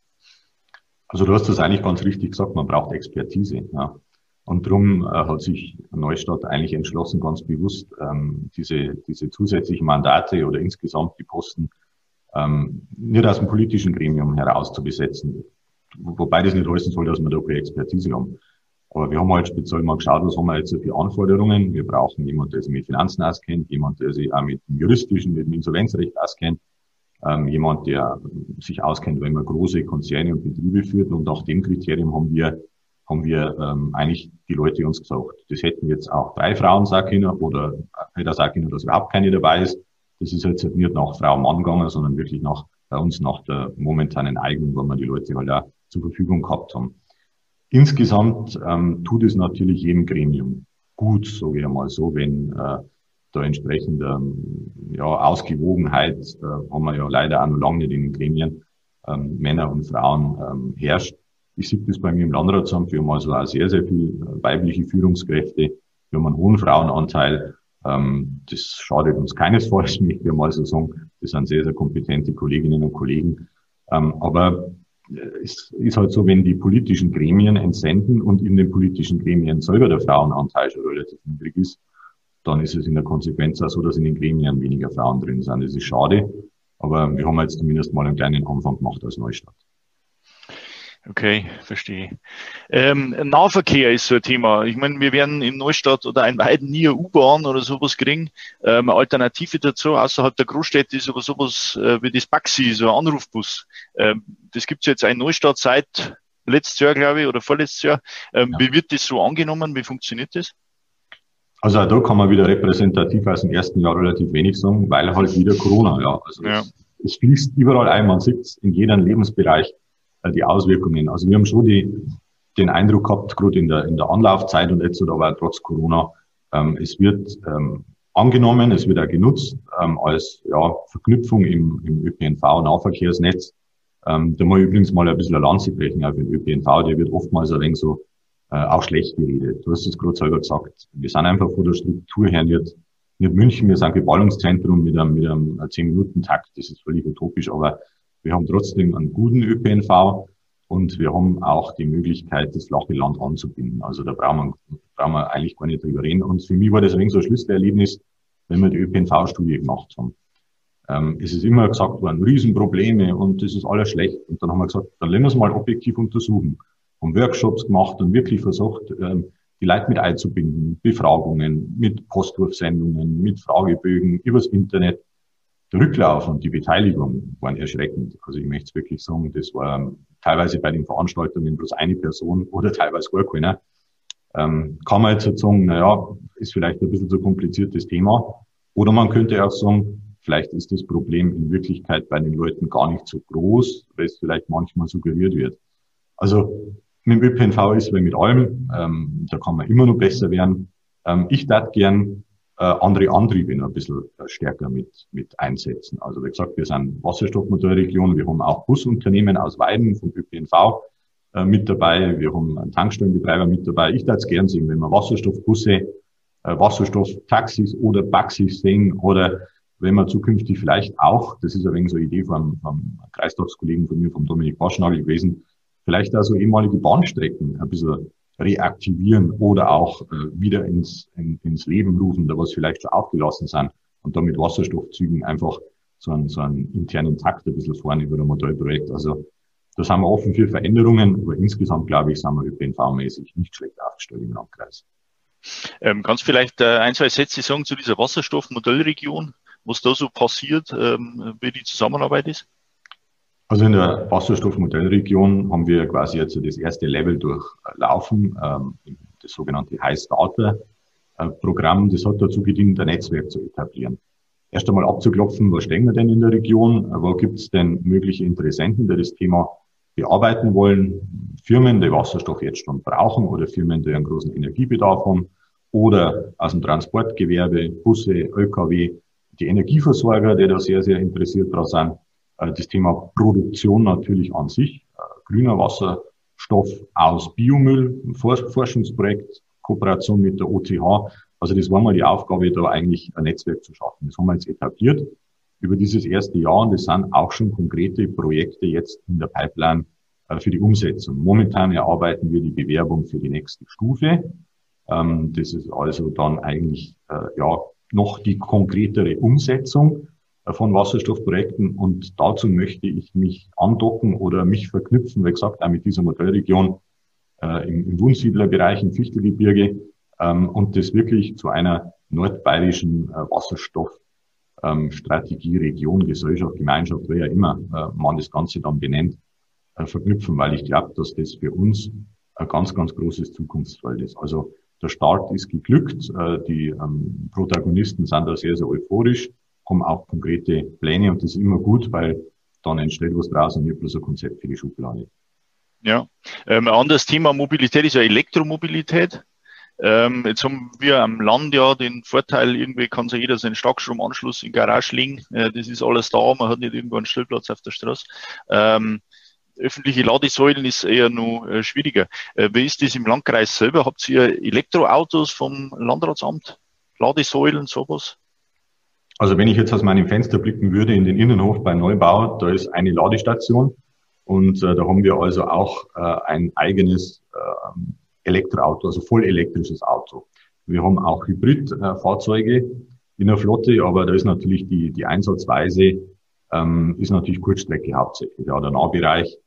Also du hast das eigentlich ganz richtig gesagt, man braucht Expertise. Ja. Und darum äh, hat sich Neustadt eigentlich entschlossen, ganz bewusst ähm, diese, diese zusätzlichen Mandate oder insgesamt die Posten ähm, nicht aus dem politischen Gremium heraus zu besetzen. Wobei das nicht heißen soll, dass wir da keine Expertise haben. Aber wir haben halt speziell mal geschaut, was haben wir jetzt für Anforderungen. Wir brauchen jemanden, der sich mit Finanzen auskennt, jemand, der sich auch mit dem juristischen, mit dem Insolvenzrecht auskennt, ähm, jemand, der sich auskennt, wenn man große Konzerne und Betriebe führt. Und nach dem Kriterium haben wir haben wir ähm, eigentlich die Leute uns gesagt. Das hätten jetzt auch drei Frauen können oder sagen können, dass überhaupt keine dabei ist. Das ist jetzt nicht nach Frau Mann gegangen, sondern wirklich nach bei uns nach der momentanen Eignung, wo wir die Leute halt auch zur Verfügung gehabt haben. Insgesamt ähm, tut es natürlich jedem Gremium gut, sage ich einmal so, wenn äh, da entsprechend ähm, ja, Ausgewogenheit, äh, haben wir ja leider auch noch lange nicht in den Gremien, ähm, Männer und Frauen ähm, herrscht. Ich sehe das bei mir im Landratsamt. Wir haben also auch sehr, sehr viel äh, weibliche Führungskräfte. Wir haben einen hohen Frauenanteil. Ähm, das schadet uns keinesfalls, möchte ich mal so sagen. Das sind sehr, sehr kompetente Kolleginnen und Kollegen. Ähm, aber äh, es ist halt so, wenn die politischen Gremien entsenden und in den politischen Gremien selber der Frauenanteil schon relativ niedrig ist, dann ist es in der Konsequenz auch so, dass in den Gremien weniger Frauen drin sind. Das ist schade. Aber wir haben jetzt zumindest mal einen kleinen Anfang gemacht als Neustadt. Okay, verstehe. Ähm, Nahverkehr ist so ein Thema. Ich meine, wir werden in Neustadt oder in Weiden nie eine U-Bahn oder sowas kriegen. Ähm, eine Alternative dazu, außerhalb der Großstädte ist aber sowas äh, wie das Baxi, so ein Anrufbus. Ähm, das gibt's jetzt in Neustadt seit letztes Jahr, glaube ich, oder vorletztes Jahr. Ähm, ja. Wie wird das so angenommen? Wie funktioniert das? Also da kann man wieder repräsentativ aus dem ersten Jahr relativ wenig sagen, weil halt wieder Corona, ja. Also ja. Es, es fließt überall ein, man sieht in jedem Lebensbereich die Auswirkungen. Also wir haben schon die, den Eindruck gehabt, gerade in der, in der Anlaufzeit und jetzt oder aber trotz Corona, ähm, es wird ähm, angenommen, es wird auch genutzt ähm, als ja, Verknüpfung im, im ÖPNV-Nahverkehrsnetz. Ähm, da muss ich übrigens mal ein bisschen eine Lanze brechen auf den ÖPNV, der wird oftmals ein wenig so äh, auch schlecht geredet. Du hast es gerade selber gesagt. Wir sind einfach von der Struktur her nicht, nicht München, wir sind ein Ballungszentrum mit einem, mit einem 10-Minuten-Takt, das ist völlig utopisch, aber wir haben trotzdem einen guten ÖPNV und wir haben auch die Möglichkeit, das flache Land anzubinden. Also da brauchen wir, brauchen wir eigentlich gar nicht drüber reden. Und für mich war das ein so ein Schlüsselerlebnis, wenn wir die ÖPNV-Studie gemacht haben. Ähm, es ist immer gesagt worden, Riesenprobleme und das ist alles schlecht. Und dann haben wir gesagt, dann lassen wir es mal objektiv untersuchen. Haben Workshops gemacht und wirklich versucht, ähm, die Leute mit einzubinden, Befragungen, mit Postwurfsendungen, mit Fragebögen, übers Internet. Der Rücklauf und die Beteiligung waren erschreckend. Also ich möchte es wirklich sagen, das war teilweise bei den Veranstaltungen bloß eine Person oder teilweise gar keiner. Ähm, kann man jetzt sagen, naja, ist vielleicht ein bisschen zu kompliziertes Thema. Oder man könnte auch sagen, vielleicht ist das Problem in Wirklichkeit bei den Leuten gar nicht so groß, weil es vielleicht manchmal suggeriert wird. Also mit dem ÖPNV ist wie mit allem, ähm, da kann man immer noch besser werden. Ähm, ich darf gern äh, andere Antriebe noch ein bisschen äh, stärker mit, mit einsetzen. Also wie gesagt, wir sind Wasserstoffmotorregion, wir haben auch Busunternehmen aus Weiden vom ÖPNV äh, mit dabei, wir haben einen Tankstellenbetreiber mit dabei. Ich würde es gern sehen, wenn wir Wasserstoffbusse, äh, Wasserstofftaxis oder Baxis sehen oder wenn wir zukünftig vielleicht auch, das ist ein wenig so eine Idee vom, vom Kreistagskollegen von mir, vom Dominik Waschnagel gewesen, vielleicht also ehemalige Bahnstrecken ein bisschen reaktivieren oder auch äh, wieder ins, in, ins Leben rufen, da was vielleicht schon aufgelassen sind und damit Wasserstoffzügen einfach so einen, so einen internen Takt ein bisschen fahren über ein Modellprojekt. Also da sind wir offen für Veränderungen, aber insgesamt, glaube ich, sind wir ÖPNV-mäßig nicht schlecht aufgestellt im Landkreis. Ähm, kannst vielleicht äh, ein, zwei Sätze sagen zu dieser Wasserstoffmodellregion, was da so passiert, ähm, wie die Zusammenarbeit ist? Also in der Wasserstoffmodellregion haben wir quasi jetzt das erste Level durchlaufen, ähm, das sogenannte High Starter äh, Programm. Das hat dazu gedient, ein Netzwerk zu etablieren. Erst einmal abzuklopfen, wo stehen wir denn in der Region, wo gibt es denn mögliche Interessenten, die das Thema bearbeiten wollen, Firmen, die Wasserstoff jetzt schon brauchen oder Firmen, die einen großen Energiebedarf haben oder aus dem Transportgewerbe, Busse, LKW, die Energieversorger, die da sehr, sehr interessiert daran sind. Äh, das Thema Produktion natürlich an sich, äh, grüner Wasserstoff aus Biomüll, Forschungsprojekt, Kooperation mit der OTH. Also das war mal die Aufgabe, da eigentlich ein Netzwerk zu schaffen. Das haben wir jetzt etabliert über dieses erste Jahr und es sind auch schon konkrete Projekte jetzt in der Pipeline äh, für die Umsetzung. Momentan erarbeiten wir die Bewerbung für die nächste Stufe. Ähm, das ist also dann eigentlich ja noch die konkretere Umsetzung von Wasserstoffprojekten und dazu möchte ich mich andocken oder mich verknüpfen, wie gesagt, auch mit dieser Modellregion äh, im, im Wunsiedlerbereich, im Fichtelgebirge ähm, und das wirklich zu einer nordbayerischen äh, Wasserstoffstrategie, ähm, Region, Gesellschaft, Gemeinschaft, wer ja immer äh, man das Ganze dann benennt, äh, verknüpfen, weil ich glaube, dass das für uns ein ganz, ganz großes Zukunftsfeld ist. Also der Start ist geglückt, äh, die ähm, Protagonisten sind da sehr, sehr euphorisch haben auch konkrete Pläne und das ist immer gut, weil dann entsteht was draus und nicht bloß ein Konzept für die Schublade. Ja, ähm, ein anderes Thema Mobilität ist ja Elektromobilität. Ähm, jetzt haben wir am Land ja den Vorteil, irgendwie kann sich jeder seinen Starkstromanschluss in Garage legen. Äh, das ist alles da, man hat nicht irgendwo einen Stellplatz auf der Straße. Ähm, öffentliche Ladesäulen ist eher nur äh, schwieriger. Äh, wie ist das im Landkreis selber? Habt ihr Elektroautos vom Landratsamt? Ladesäulen, sowas? Also wenn ich jetzt aus meinem Fenster blicken würde in den Innenhof bei Neubau, da ist eine Ladestation und äh, da haben wir also auch äh, ein eigenes äh, Elektroauto, also voll elektrisches Auto. Wir haben auch Hybridfahrzeuge in der Flotte, aber da ist natürlich die, die Einsatzweise ähm, ist natürlich Kurzstrecke hauptsächlich, ja, der Nahbereich.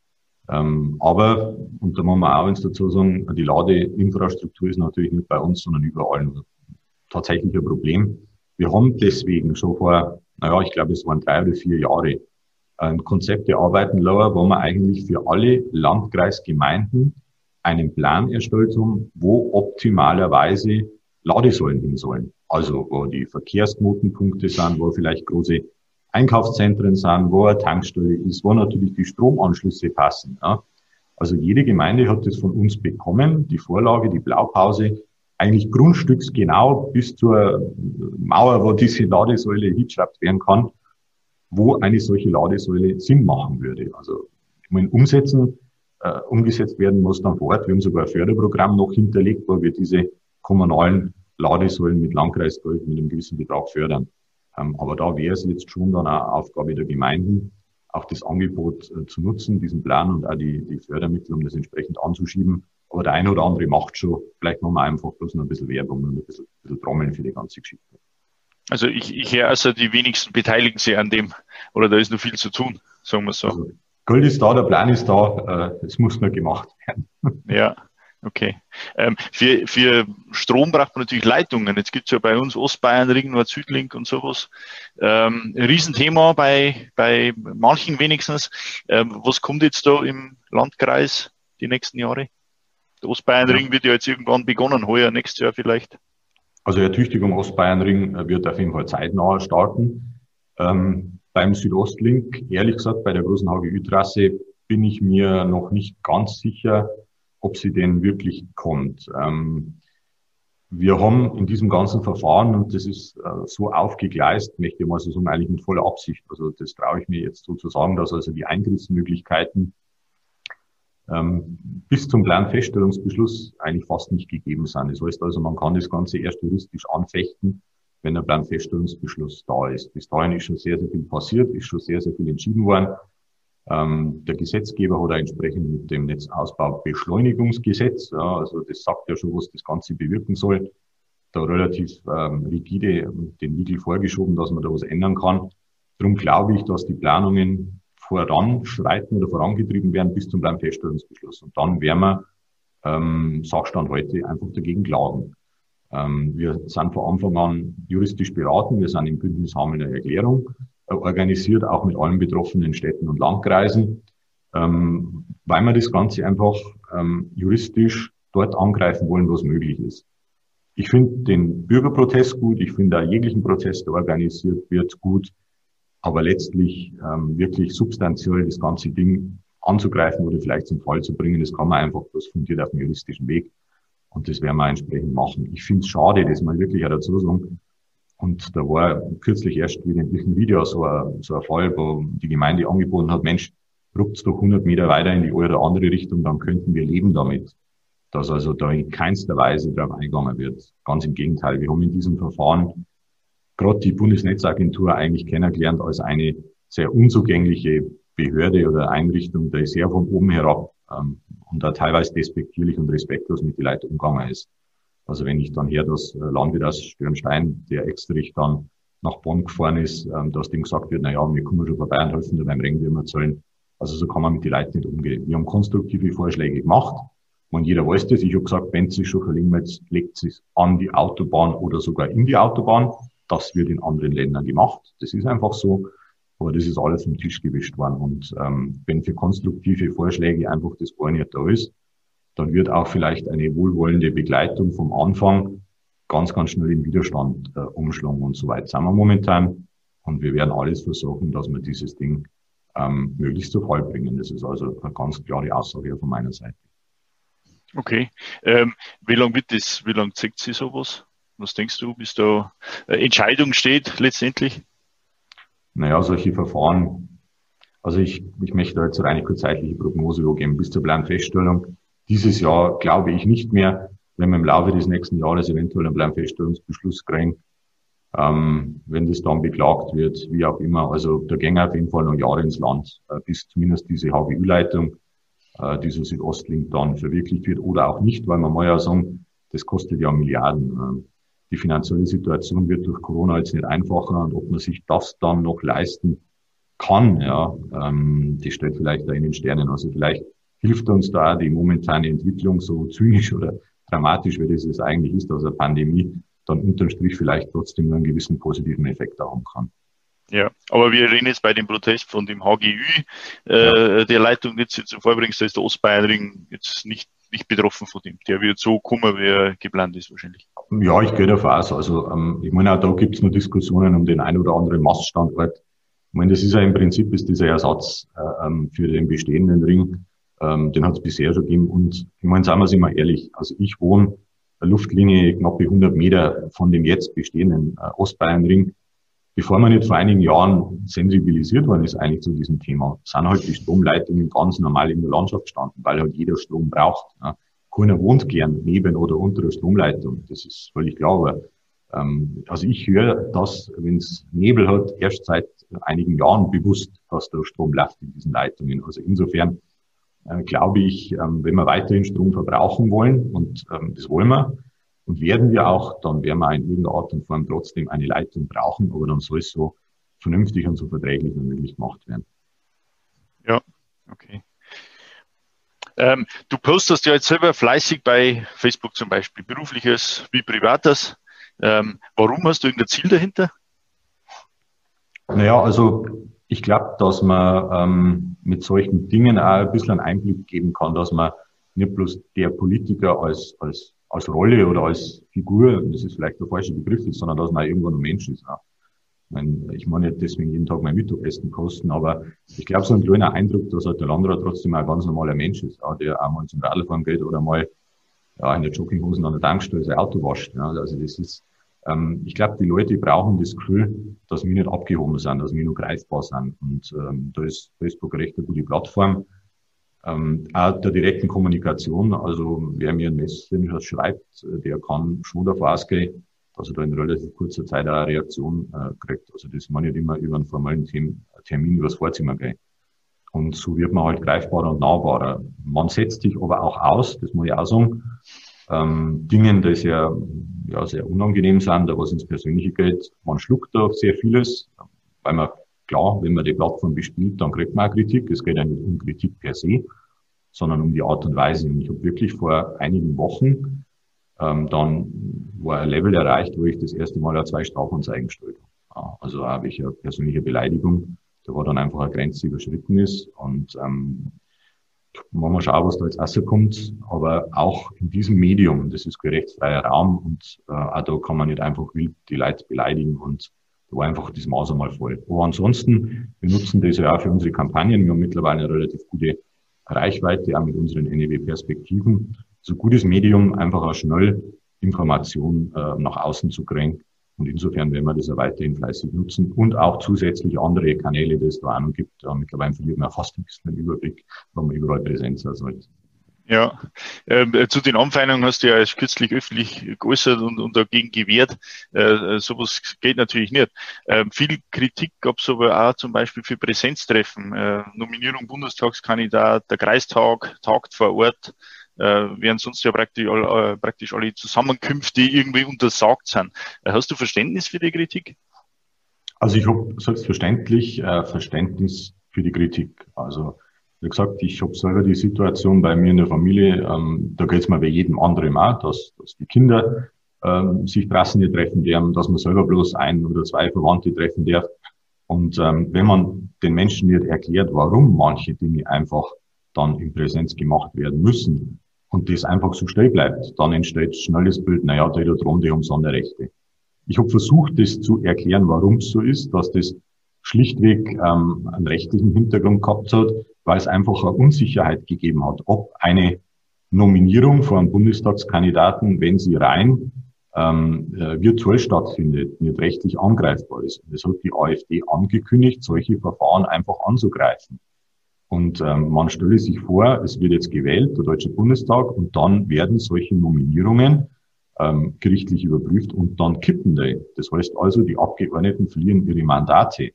Ähm, aber, und da muss man auch eins dazu sagen, die Ladeinfrastruktur ist natürlich nicht bei uns, sondern überall tatsächlich ein Problem. Wir haben deswegen schon vor, naja, ich glaube, es waren drei oder vier Jahre, ein Konzept erarbeiten lassen, wo wir eigentlich für alle Landkreisgemeinden einen Plan erstellt haben, wo optimalerweise Ladesäulen hin sollen. Also wo die Verkehrsknotenpunkte sind, wo vielleicht große Einkaufszentren sind, wo eine Tankstelle ist, wo natürlich die Stromanschlüsse passen. Ja. Also jede Gemeinde hat das von uns bekommen, die Vorlage, die Blaupause, eigentlich grundstücksgenau bis zur Mauer, wo diese Ladesäule hingeschraubt werden kann, wo eine solche Ladesäule Sinn machen würde. Also wenn umsetzen, äh, umgesetzt werden muss dann vor Ort. Wir haben sogar ein Förderprogramm noch hinterlegt, wo wir diese kommunalen Ladesäulen mit Landkreisgeld mit einem gewissen Betrag fördern. Ähm, aber da wäre es jetzt schon dann auch Aufgabe der Gemeinden, auch das Angebot äh, zu nutzen, diesen Plan und auch die, die Fördermittel, um das entsprechend anzuschieben aber der eine oder andere macht schon. Vielleicht machen wir einfach bloß noch ein bisschen Werbung und ein bisschen, ein bisschen Trommeln für die ganze Geschichte. Also ich, ich höre also, die wenigsten beteiligen sich an dem, oder da ist noch viel zu tun, sagen wir so. Also, Gold ist da, der Plan ist da, äh, es muss nur gemacht werden. Ja, okay. Ähm, für, für Strom braucht man natürlich Leitungen. Jetzt gibt es ja bei uns Ostbayern, Ring, Nord-Südlink und sowas. Ähm, ein Riesenthema bei, bei manchen wenigstens. Ähm, was kommt jetzt da im Landkreis die nächsten Jahre? Der Ostbayernring wird ja jetzt irgendwann begonnen, heuer, nächstes Jahr vielleicht. Also Ertüchtigung Ostbayernring äh, wird auf jeden Fall zeitnah starten. Ähm, beim Südostlink, ehrlich gesagt, bei der großen HGÜ-Trasse bin ich mir noch nicht ganz sicher, ob sie denn wirklich kommt. Ähm, wir haben in diesem ganzen Verfahren, und das ist äh, so aufgegleist, möchte ich mal so sagen, eigentlich mit voller Absicht. Also das traue ich mir jetzt so zu sagen, dass also die Eingriffsmöglichkeiten ähm, bis zum Planfeststellungsbeschluss eigentlich fast nicht gegeben sind. Das heißt also, man kann das Ganze erst juristisch anfechten, wenn der Planfeststellungsbeschluss da ist. Bis dahin ist schon sehr, sehr viel passiert, ist schon sehr, sehr viel entschieden worden. Ähm, der Gesetzgeber hat auch entsprechend mit dem Netzausbaubeschleunigungsgesetz, ja, also das sagt ja schon, was das Ganze bewirken soll, da relativ ähm, rigide den Riegel vorgeschoben, dass man da was ändern kann. Darum glaube ich, dass die Planungen voranschreiten oder vorangetrieben werden bis zum Planfeststellungsbeschluss. Und dann werden wir ähm, Sachstand heute einfach dagegen klagen. Ähm, wir sind von Anfang an juristisch beraten. Wir sind im Bündnis Hamelner Erklärung äh, organisiert, auch mit allen betroffenen Städten und Landkreisen, ähm, weil wir das Ganze einfach ähm, juristisch dort angreifen wollen, was möglich ist. Ich finde den Bürgerprotest gut, ich finde auch jeglichen Protest, der organisiert wird, gut, aber letztlich ähm, wirklich substanziell das ganze Ding anzugreifen oder vielleicht zum Fall zu bringen, das kann man einfach bloß fundiert auf dem juristischen Weg. Und das werden wir entsprechend machen. Ich finde es schade, dass man wirklich auch dazu sagen. Und da war kürzlich erst wieder in diesem Video so ein, so ein Fall, wo die Gemeinde angeboten hat, Mensch, ruckt's doch 100 Meter weiter in die oder andere Richtung, dann könnten wir leben damit. Dass also da in keinster Weise darauf eingegangen wird. Ganz im Gegenteil. Wir haben in diesem Verfahren gerade die Bundesnetzagentur eigentlich kennengelernt als eine sehr unzugängliche Behörde oder Einrichtung, die sehr von oben herab ähm, und da teilweise despektierlich und respektlos mit den Leuten umgegangen ist. Also wenn ich dann her, dass äh, Landwirt aus Störnstein, der extrich dann nach Bonn gefahren ist, ähm, dass dem gesagt wird, na ja, wir kommen schon vorbei und helfen dir beim Regenwürmer zahlen. Also so kann man mit den Leuten nicht umgehen. Wir haben konstruktive Vorschläge gemacht. Und jeder weiß das. Ich habe gesagt, wenn Sie schon verlegen, legt es an die Autobahn oder sogar in die Autobahn. Das wird in anderen Ländern gemacht. Das ist einfach so. Aber das ist alles vom Tisch gewischt worden. Und ähm, wenn für konstruktive Vorschläge einfach das gar nicht da ist, dann wird auch vielleicht eine wohlwollende Begleitung vom Anfang ganz, ganz schnell in Widerstand äh, umschlagen. Und so weit sind wir momentan. Und wir werden alles versuchen, dass wir dieses Ding ähm, möglichst zu Fall bringen. Das ist also eine ganz klare Aussage von meiner Seite. Okay. Ähm, wie lange wird das, wie lange zeigt sie sowas? Was denkst du, bis da äh, Entscheidung steht letztendlich? Naja, solche Verfahren, also ich, ich möchte jetzt eine kurzzeitliche Prognose geben bis zur Planfeststellung. Dieses Jahr glaube ich nicht mehr, wenn wir im Laufe des nächsten Jahres eventuell einen Planfeststellungsbeschluss kriegen, ähm, wenn das dann beklagt wird, wie auch immer. Also da gehen auf jeden Fall noch Jahre ins Land, äh, bis zumindest diese HGU-Leitung, äh, dieser Südostlink dann verwirklicht wird oder auch nicht, weil man mal ja sagen, das kostet ja Milliarden. Die finanzielle Situation wird durch Corona jetzt nicht einfacher und ob man sich das dann noch leisten kann, ja, ähm, das steht vielleicht da in den Sternen. Also vielleicht hilft uns da die momentane Entwicklung so zynisch oder dramatisch, wie das es eigentlich ist, also Pandemie, dann unterm Strich vielleicht trotzdem nur einen gewissen positiven Effekt haben kann. Ja, aber wir reden jetzt bei dem Protest von dem HGÜ, äh, ja. der Leitung jetzt zu vorbringst, da ist der Ostbayernring jetzt nicht nicht betroffen von dem. Der wird so kommen, wie er geplant ist wahrscheinlich. Ja, ich gehe davon aus. Also ähm, ich meine, auch da gibt es noch Diskussionen um den ein oder anderen Maststandort. Ich meine, das ist ja im Prinzip ist dieser Ersatz äh, ähm, für den bestehenden Ring. Ähm, den hat es bisher schon gegeben. Und ich meine, sagen wir es immer ehrlich, also ich wohne Luftlinie knappe 100 Meter von dem jetzt bestehenden äh, Ostbayernring bevor man nicht vor einigen Jahren sensibilisiert worden ist eigentlich zu diesem Thema, sind halt die Stromleitungen ganz normal in der Landschaft gestanden, weil halt jeder Strom braucht. Ja. Keiner wohnt gern neben oder unter der Stromleitung, das ist völlig klar. Aber, ähm, also ich höre das, wenn es Nebel hat, erst seit einigen Jahren bewusst, dass der Strom läuft in diesen Leitungen. Also insofern äh, glaube ich, ähm, wenn wir weiterhin Strom verbrauchen wollen, und ähm, das wollen wir, und werden wir auch, dann werden wir in irgendeiner Art und Form trotzdem eine Leitung brauchen, aber dann soll es so vernünftig und so verträglich wie möglich gemacht werden. Ja, okay. Ähm, du postest ja jetzt selber fleißig bei Facebook zum Beispiel, berufliches wie privates. Ähm, warum hast du irgendein Ziel dahinter? Naja, also ich glaube, dass man ähm, mit solchen Dingen auch ein bisschen einen Einblick geben kann, dass man nicht bloß der Politiker als, als als Rolle oder als Figur, das ist vielleicht der falsche Begriff ist, sondern dass man irgendwann ein Mensch ist. Ja. Ich meine, ich meine deswegen jeden Tag mein Mittagessen kosten, aber ich glaube, so ein kleiner Eindruck, dass halt der Landrat trotzdem ein ganz normaler Mensch ist, ja, der auch mal zum Radfahren geht oder mal ja, in der Jogginghosen an der Tankstelle sein Auto wascht. Ja. Also das ist, ähm, ich glaube, die Leute brauchen das Gefühl, dass wir nicht abgehoben sind, dass wir nur greifbar sind. Und ähm, da ist Facebook recht eine gute Plattform ähm, auch der direkten Kommunikation, also wer mir ein Messenger schreibt, äh, der kann schon davon ausgehen, dass er da in relativ kurzer Zeit eine Reaktion äh, kriegt. Also das man nicht immer über einen formellen Termin übers Vorzimmer gehen. Und so wird man halt greifbarer und nahbarer. Man setzt sich aber auch aus, das muss ich auch sagen, ähm, Dingen, die sehr, ja, sehr unangenehm sind, da was ins Persönliche geht. Man schluckt da sehr vieles, weil man klar, wenn man die Plattform bespielt, dann kriegt man auch Kritik. Es geht ja nicht um Kritik per se, sondern um die Art und Weise. Und ich habe wirklich vor einigen Wochen ähm, dann war ein Level erreicht, wo ich das erste Mal zwei Strafanzeigen gestellt habe. Also habe ich eine persönliche Beleidigung, da war dann einfach eine Grenze überschritten ist. Und ähm, wollen wir schauen, was da jetzt rauskommt. Aber auch in diesem Medium, das ist gerechtsfreier Raum und äh, auch da kann man nicht einfach wild die Leute beleidigen und war einfach das Maß einmal voll. Aber ansonsten, wir nutzen das ja auch für unsere Kampagnen. Wir haben mittlerweile eine relativ gute Reichweite, auch mit unseren NEW-Perspektiven. So gutes Medium, einfach auch schnell Informationen äh, nach außen zu kriegen. Und insofern werden wir das ja weiterhin fleißig nutzen und auch zusätzlich andere Kanäle, die es da auch noch gibt. Ja, mittlerweile verliert man fast ein bisschen den Überblick, weil man überall Präsenz hat. Ja, ähm, äh, zu den Anfeindungen hast du ja erst kürzlich öffentlich geäußert und, und dagegen gewehrt. Äh, äh sowas geht natürlich nicht. Ähm, viel Kritik gab es aber auch zum Beispiel für Präsenztreffen. Äh, Nominierung Bundestagskandidat, der Kreistag tagt vor Ort äh, während sonst ja praktisch, äh, praktisch alle Zusammenkünfte irgendwie untersagt sind. Äh, hast du Verständnis für die Kritik? Also ich habe selbstverständlich äh, Verständnis für die Kritik. Also wie gesagt, ich habe selber die Situation bei mir in der Familie, ähm, da geht es mir bei jedem anderen auch, dass, dass die Kinder ähm, sich draußen nicht treffen dürfen, dass man selber bloß ein oder zwei Verwandte treffen darf. Und ähm, wenn man den Menschen nicht erklärt, warum manche Dinge einfach dann in Präsenz gemacht werden müssen, und das einfach so still bleibt, dann entsteht schnell das Bild, naja, da drum, die haben Sonderrechte. Ich habe versucht, das zu erklären, warum es so ist, dass das schlichtweg ähm, einen rechtlichen Hintergrund gehabt hat, weil es einfach eine Unsicherheit gegeben hat, ob eine Nominierung von Bundestagskandidaten, wenn sie rein ähm, äh, virtuell stattfindet, nicht rechtlich angreifbar ist. Und das hat die AfD angekündigt, solche Verfahren einfach anzugreifen. Und ähm, man stelle sich vor, es wird jetzt gewählt, der Deutsche Bundestag, und dann werden solche Nominierungen ähm, gerichtlich überprüft und dann kippen die. Das heißt also, die Abgeordneten verlieren ihre Mandate.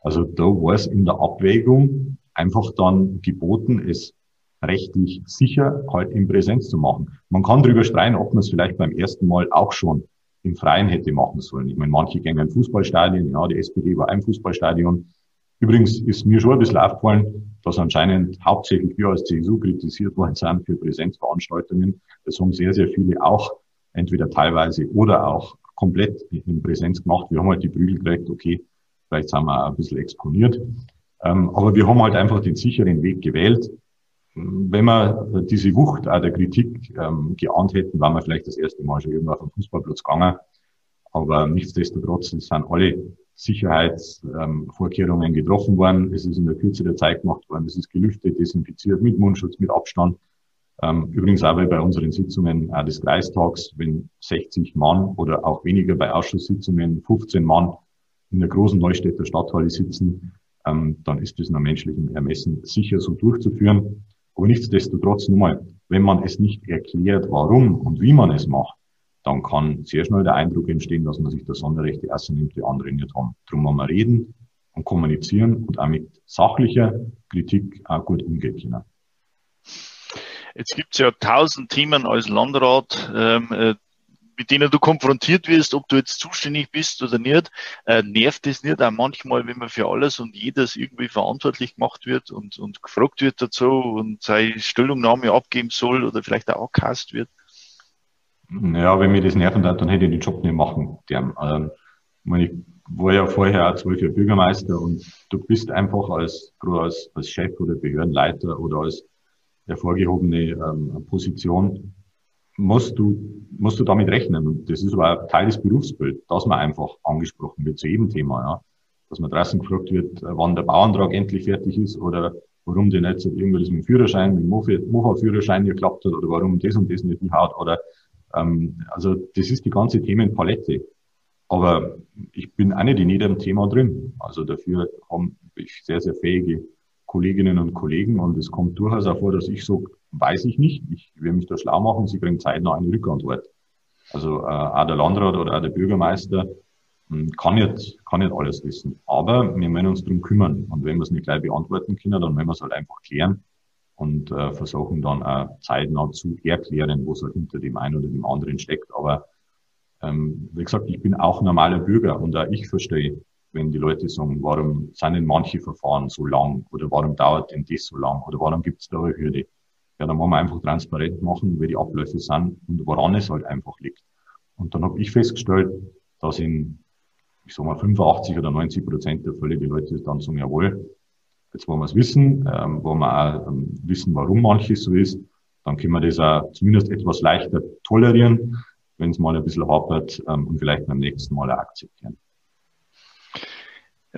Also da war es in der Abwägung einfach dann geboten, es rechtlich sicher halt in Präsenz zu machen. Man kann darüber streiten, ob man es vielleicht beim ersten Mal auch schon im Freien hätte machen sollen. Ich meine, manche gehen in Fußballstadien, ja, die SPD war ein Fußballstadion. Übrigens ist mir schon ein bisschen aufgefallen, dass anscheinend hauptsächlich wir als CSU kritisiert worden sind für Präsenzveranstaltungen. Das haben sehr, sehr viele auch entweder teilweise oder auch komplett in Präsenz gemacht. Wir haben halt die Prügel gekriegt, okay, vielleicht sind wir auch ein bisschen exponiert. Ähm, aber wir haben halt einfach den sicheren Weg gewählt. Wenn wir diese Wucht auch der Kritik ähm, geahnt hätten, waren wir vielleicht das erste Mal schon irgendwo auf dem Fußballplatz gegangen. Aber nichtsdestotrotz, es sind alle Sicherheitsvorkehrungen ähm, getroffen worden. Es ist in der Kürze der Zeit gemacht worden. Es ist gelüftet, desinfiziert, mit Mundschutz, mit Abstand. Übrigens auch bei unseren Sitzungen des Kreistags, wenn 60 Mann oder auch weniger bei Ausschusssitzungen 15 Mann in der großen Neustädter Stadthalle sitzen, ähm, dann ist das nach menschlichem Ermessen sicher so durchzuführen. Aber nichtsdestotrotz, nur mal, wenn man es nicht erklärt, warum und wie man es macht, dann kann sehr schnell der Eindruck entstehen, dass man sich das Sonderrechte erst nimmt, die anderen nicht haben. Darum wollen wir reden und kommunizieren und auch mit sachlicher Kritik auch gut umgehen können. Jetzt gibt es ja tausend Themen als Landrat, ähm, äh, mit denen du konfrontiert wirst, ob du jetzt zuständig bist oder nicht. Äh, nervt es nicht auch manchmal, wenn man für alles und jedes irgendwie verantwortlich gemacht wird und, und gefragt wird dazu und seine Stellungnahme abgeben soll oder vielleicht auch angehasst wird? Ja, wenn mir das nerven hat, dann hätte ich den Job nicht machen dürfen. Ähm, ich war ja vorher zwölf Jahre Bürgermeister und du bist einfach als, als, als Chef oder Behördenleiter oder als hervorgehobene ähm, Position, musst du, musst du damit rechnen. Und das ist aber Teil des Berufsbilds, dass man einfach angesprochen wird zu jedem Thema, ja. Dass man draußen gefragt wird, wann der Bauantrag endlich fertig ist oder warum denn jetzt irgendwie das mit dem Führerschein, mit dem Mofa-Führerschein geklappt hat oder warum das und das nicht haut oder ähm, also das ist die ganze Themenpalette. Aber ich bin auch nicht in jedem Thema drin. Also dafür habe ich sehr, sehr fähige Kolleginnen und Kollegen und es kommt durchaus auch vor, dass ich so, weiß ich nicht, ich will mich da schlau machen, sie kriegen zeitnah eine Rückantwort. Also äh, auch der Landrat oder auch der Bürgermeister hm, kann nicht, kann nicht alles wissen. Aber wir müssen uns drum kümmern. Und wenn wir es nicht gleich beantworten können, dann müssen wir es halt einfach klären und äh, versuchen dann auch zeitnah zu erklären, was halt hinter dem einen oder dem anderen steckt. Aber ähm, wie gesagt, ich bin auch normaler Bürger und auch ich verstehe wenn die Leute sagen, warum sind denn manche Verfahren so lang oder warum dauert denn das so lang oder warum gibt es da eine Hürde? Ja, dann wollen wir einfach transparent machen, wie die Abläufe sind und woran es halt einfach liegt. Und dann habe ich festgestellt, dass in, ich sag mal, 85 oder 90 Prozent der Fälle die Leute dann sagen, jawohl, jetzt wollen wir es wissen, ähm, wollen wir auch ähm, wissen, warum manches so ist, dann können wir das auch zumindest etwas leichter tolerieren, wenn es mal ein bisschen hapert ähm, und vielleicht beim nächsten Mal auch akzeptieren.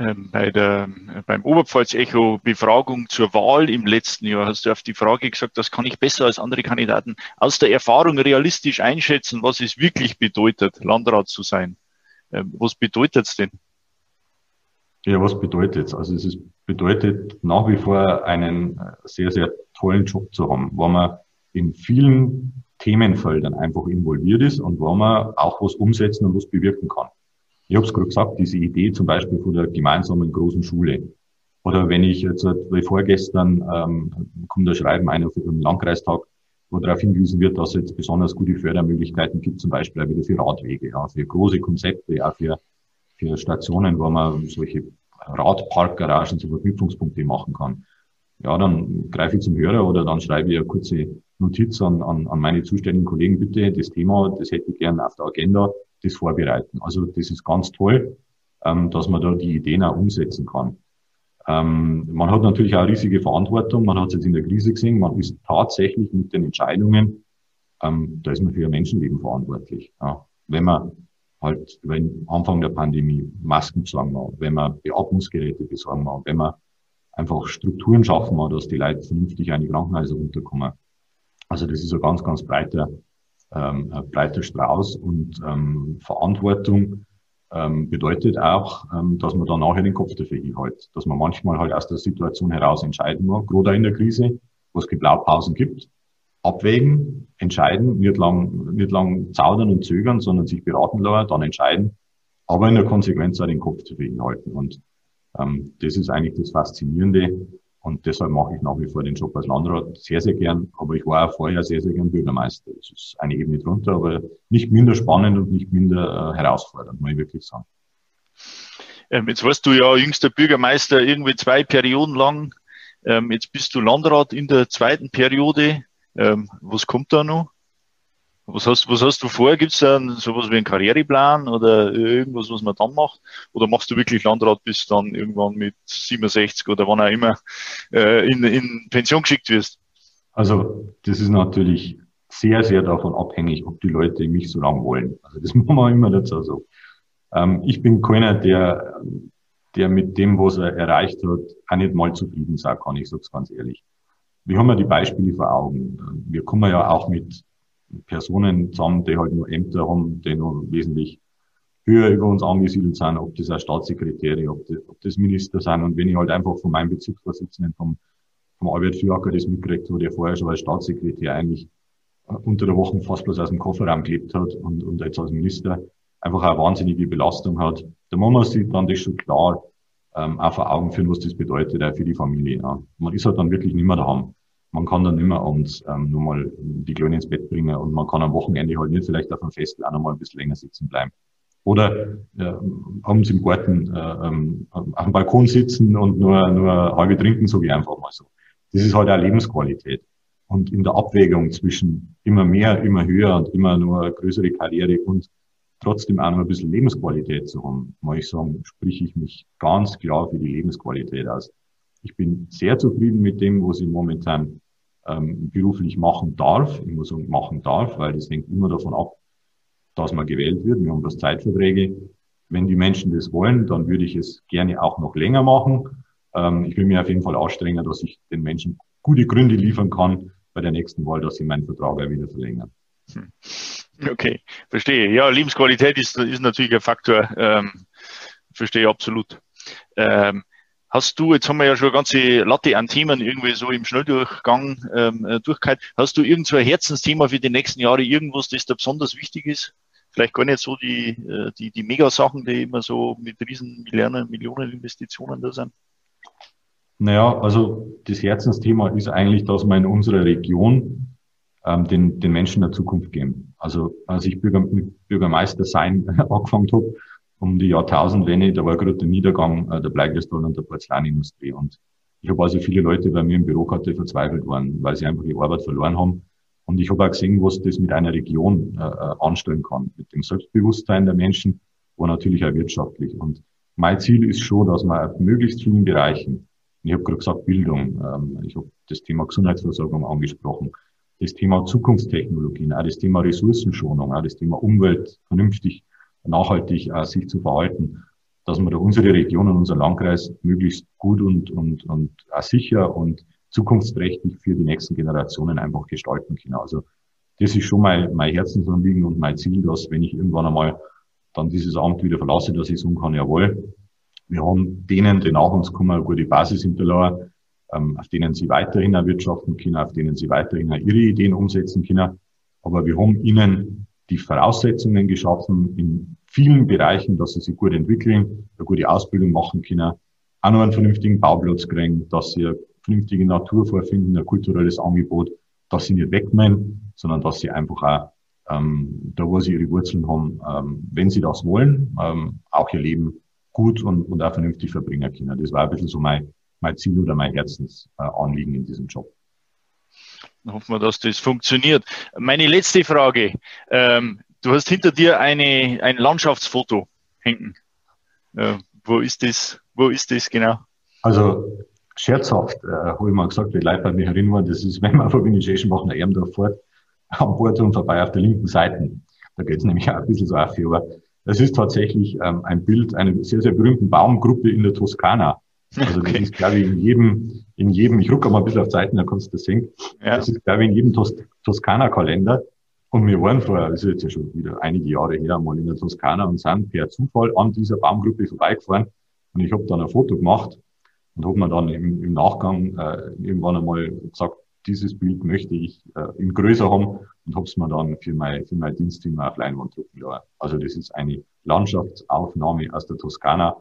Ähm, bei der, beim Oberpfalz-Echo Befragung zur Wahl im letzten Jahr hast du auf die Frage gesagt, das kann ich besser als andere Kandidaten aus der Erfahrung realistisch einschätzen, was es wirklich bedeutet, Landrat zu sein. Ähm, was bedeutet es denn? Ja, was bedeutet es? Also es ist, bedeutet nach wie vor einen äh, sehr, sehr tollen Job zu haben, wo man in vielen Themenfeldern einfach involviert ist und wo man auch was umsetzen und was bewirken kann. Ich habe es gerade gesagt, diese Idee zum Beispiel von der gemeinsamen großen Schule. Oder wenn ich jetzt, wie vorgestern, ähm, kommt da Schreiben einer vom Landkreistag, wo darauf hingewiesen wird, dass es jetzt besonders gute Fördermöglichkeiten gibt, zum Beispiel auch wieder für Radwege, ja, für große Konzepte, auch für, für Stationen, wo man solche Radparkgaragen zu Verknüpfungspunkte machen kann. Ja, dann greife ich zum Hörer oder dann schreibe ich eine kurze Notiz an, an, an meine zuständigen Kollegen, bitte, das Thema, das hätte ich gerne auf der Agenda, das vorbereiten. Also das ist ganz toll, ähm, dass man da die Ideen auch umsetzen kann. Ähm, man hat natürlich auch riesige Verantwortung. Man hat es jetzt in der Krise gesehen. Man ist tatsächlich mit den Entscheidungen, ähm, da ist man für ein Menschenleben verantwortlich. Ja. Wenn man halt, wenn Anfang der Pandemie Masken besorgen wir, wenn man Beatmungsgeräte besorgen wir, wenn man einfach Strukturen schaffen wir, dass die Leute vernünftig an die Krankenhäuser runterkommen. Also das ist ein ganz, ganz breiter ähm, breiter Strauß und ähm, Verantwortung ähm, bedeutet auch, ähm, dass man dann nachher den Kopf dafür hinhält, dass man manchmal halt aus der Situation heraus entscheiden muss, gerade in der Krise, wo es Blaupausen gibt, abwägen, entscheiden, nicht lang, nicht lang zaudern und zögern, sondern sich beraten lassen, dann entscheiden, aber in der Konsequenz auch den Kopf dafür hinhalten. Und ähm, das ist eigentlich das Faszinierende, und deshalb mache ich nach wie vor den Job als Landrat sehr, sehr gern. Aber ich war auch vorher sehr, sehr gern Bürgermeister. Das ist eine Ebene drunter, aber nicht minder spannend und nicht minder äh, herausfordernd, muss ich wirklich sagen. Ähm, jetzt warst du ja jüngster Bürgermeister irgendwie zwei Perioden lang. Ähm, jetzt bist du Landrat in der zweiten Periode. Ähm, was kommt da noch? Was hast, was hast du vor? Gibt es da sowas wie einen Karriereplan oder irgendwas, was man dann macht? Oder machst du wirklich Landrat bis dann irgendwann mit 67 oder wann auch immer äh, in, in Pension geschickt wirst? Also das ist natürlich sehr, sehr davon abhängig, ob die Leute mich so lange wollen. Also das machen wir immer dazu so. Ähm, ich bin keiner, der, der mit dem, was er erreicht hat, auch nicht mal zufrieden sein kann, ich sag's ganz ehrlich. Wir haben ja die Beispiele vor Augen. Wir kommen ja auch mit Personen zusammen, die halt nur Ämter haben, die noch wesentlich höher über uns angesiedelt sind, ob das auch Staatssekretäre, ob das, ob das Minister sind. Und wenn ich halt einfach von meinem Bezirksvorsitzenden, vom, vom Albert Füacker das mitgekriegt habe, der vorher schon als Staatssekretär eigentlich äh, unter der Woche fast bloß aus dem Kofferraum gelebt hat und, und jetzt als Minister einfach eine wahnsinnige Belastung hat, da muss man sich dann das schon klar ähm, auch vor Augen führen, was das bedeutet, auch für die Familie. Ja. Man ist halt dann wirklich nicht mehr daheim man kann dann immer abends ähm, nur mal die Kleine ins Bett bringen und man kann am Wochenende halt nicht vielleicht auf dem Fest auch noch mal ein bisschen länger sitzen bleiben. Oder äh, abends im Garten äh, ähm, auf dem Balkon sitzen und nur, nur halbe trinken, so wie einfach mal so. Das ist halt auch Lebensqualität. Und in der Abwägung zwischen immer mehr, immer höher und immer nur größere Karriere und trotzdem auch noch ein bisschen Lebensqualität zu haben, muss ich sagen, sprich ich mich ganz klar für die Lebensqualität aus. Ich bin sehr zufrieden mit dem, was ich momentan ähm, beruflich machen darf. Ich muss sagen, machen darf, weil das hängt immer davon ab, dass man gewählt wird. Wir haben das Zeitverträge. Wenn die Menschen das wollen, dann würde ich es gerne auch noch länger machen. Ähm, ich will mir auf jeden Fall anstrengen, dass ich den Menschen gute Gründe liefern kann bei der nächsten Wahl, dass sie meinen Vertrag auch wieder verlängern. Hm. Okay, verstehe. Ja, Lebensqualität ist, ist natürlich ein Faktor. Ähm, verstehe absolut. Ähm, Hast du, jetzt haben wir ja schon eine ganze Latte an Themen irgendwie so im Schnelldurchgang ähm, äh, durchgehalten. Hast du irgend so ein Herzensthema für die nächsten Jahre, irgendwas, das da besonders wichtig ist? Vielleicht gar nicht so die, äh, die, die Megasachen, die immer so mit riesen Millionen, Millionen Investitionen da sind. Naja, also das Herzensthema ist eigentlich, dass wir in unserer Region ähm, den, den Menschen der Zukunft geben. Also als ich Bürger, Bürgermeister sein angefangen habe, um die Jahrtausendwende, da war gerade der Niedergang äh, der Bleikristall und der Porzellanindustrie. Und ich habe also viele Leute bei mir im Büro gehabt, die verzweifelt waren, weil sie einfach die Arbeit verloren haben. Und ich habe auch gesehen, was das mit einer Region äh, äh, anstellen kann, mit dem Selbstbewusstsein der Menschen, aber natürlich auch wirtschaftlich. Und mein Ziel ist schon, dass man auf möglichst vielen Bereichen, ich habe gerade gesagt Bildung, ähm, ich habe das Thema Gesundheitsversorgung angesprochen, das Thema Zukunftstechnologien, auch das Thema Ressourcenschonung, auch das Thema Umwelt vernünftig, nachhaltig äh, sich zu verhalten, dass man da unsere Region und unser Landkreis möglichst gut und, und, und auch sicher und zukunftsträchtig für die nächsten Generationen einfach gestalten können. Also das ist schon mein, mein Herzensanliegen und mein Ziel, dass wenn ich irgendwann einmal dann dieses Amt wieder verlasse, dass ich sagen kann, jawohl, wir haben denen, die nach uns kommen, eine gute Basis hinterlassen, ähm, auf denen sie weiterhin erwirtschaften können, auf denen sie weiterhin ihre Ideen umsetzen können. Aber wir haben ihnen die Voraussetzungen geschaffen in vielen Bereichen, dass sie sich gut entwickeln, eine gute Ausbildung machen können, auch noch einen vernünftigen Bauplatz kriegen, dass sie eine vernünftige Natur vorfinden, ein kulturelles Angebot, dass sie nicht wegnehmen, sondern dass sie einfach auch ähm, da, wo sie ihre Wurzeln haben, ähm, wenn sie das wollen, ähm, auch ihr Leben gut und, und auch vernünftig verbringen können. Das war ein bisschen so mein, mein Ziel oder mein Herzensanliegen in diesem Job. Hoffen wir, dass das funktioniert. Meine letzte Frage. Ähm, du hast hinter dir eine, ein Landschaftsfoto hängen. Äh, wo ist das? Wo ist das genau? Also scherzhaft äh, habe ich mal gesagt, die Leute bei mir erinnern, das ist, wenn man von Viniciation machen, nach Ermdorf fährt, am Bordturm vorbei auf der linken Seite. Da geht es nämlich auch ein bisschen so auf. Aber das ist tatsächlich ähm, ein Bild einer sehr, sehr berühmten Baumgruppe in der Toskana. Also okay. das ist, glaube ich, in jedem, in jedem, ich rucke mal ein bisschen auf Seiten, dann kannst du das sehen. Ja. Das ist, glaube ich, in jedem Tos Toskana-Kalender. Und wir waren vorher, das ist jetzt ja schon wieder einige Jahre her, mal in der Toskana und sind per Zufall an dieser Baumgruppe vorbeigefahren. Und ich habe dann ein Foto gemacht und habe mir dann im, im Nachgang äh, irgendwann einmal gesagt, dieses Bild möchte ich äh, in größer haben und habe es mir dann für mein, für mein Dienstteam auf Leinwand drucken lassen. Also das ist eine Landschaftsaufnahme aus der Toskana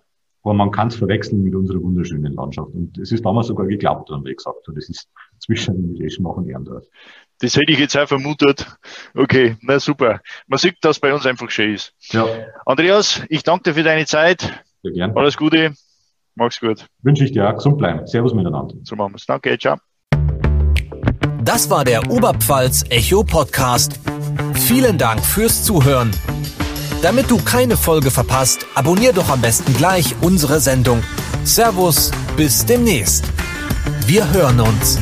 aber man kann es verwechseln mit unserer wunderschönen Landschaft. Und es ist damals sogar geglaubt worden, wie gesagt, das ist zwischen Eschenbach und Erndorf. Das hätte ich jetzt auch vermutet. Okay, na super. Man sieht, dass bei uns einfach schön ist. Ja. Andreas, ich danke dir für deine Zeit. Sehr gern. Alles Gute. Mach's gut. Wünsche ich dir auch. Gesund bleiben. Servus miteinander. So machen wir's. Danke. Ciao. Das war der Oberpfalz Echo Podcast. Vielen Dank fürs Zuhören. Damit du keine Folge verpasst, abonnier doch am besten gleich unsere Sendung. Servus, bis demnächst. Wir hören uns.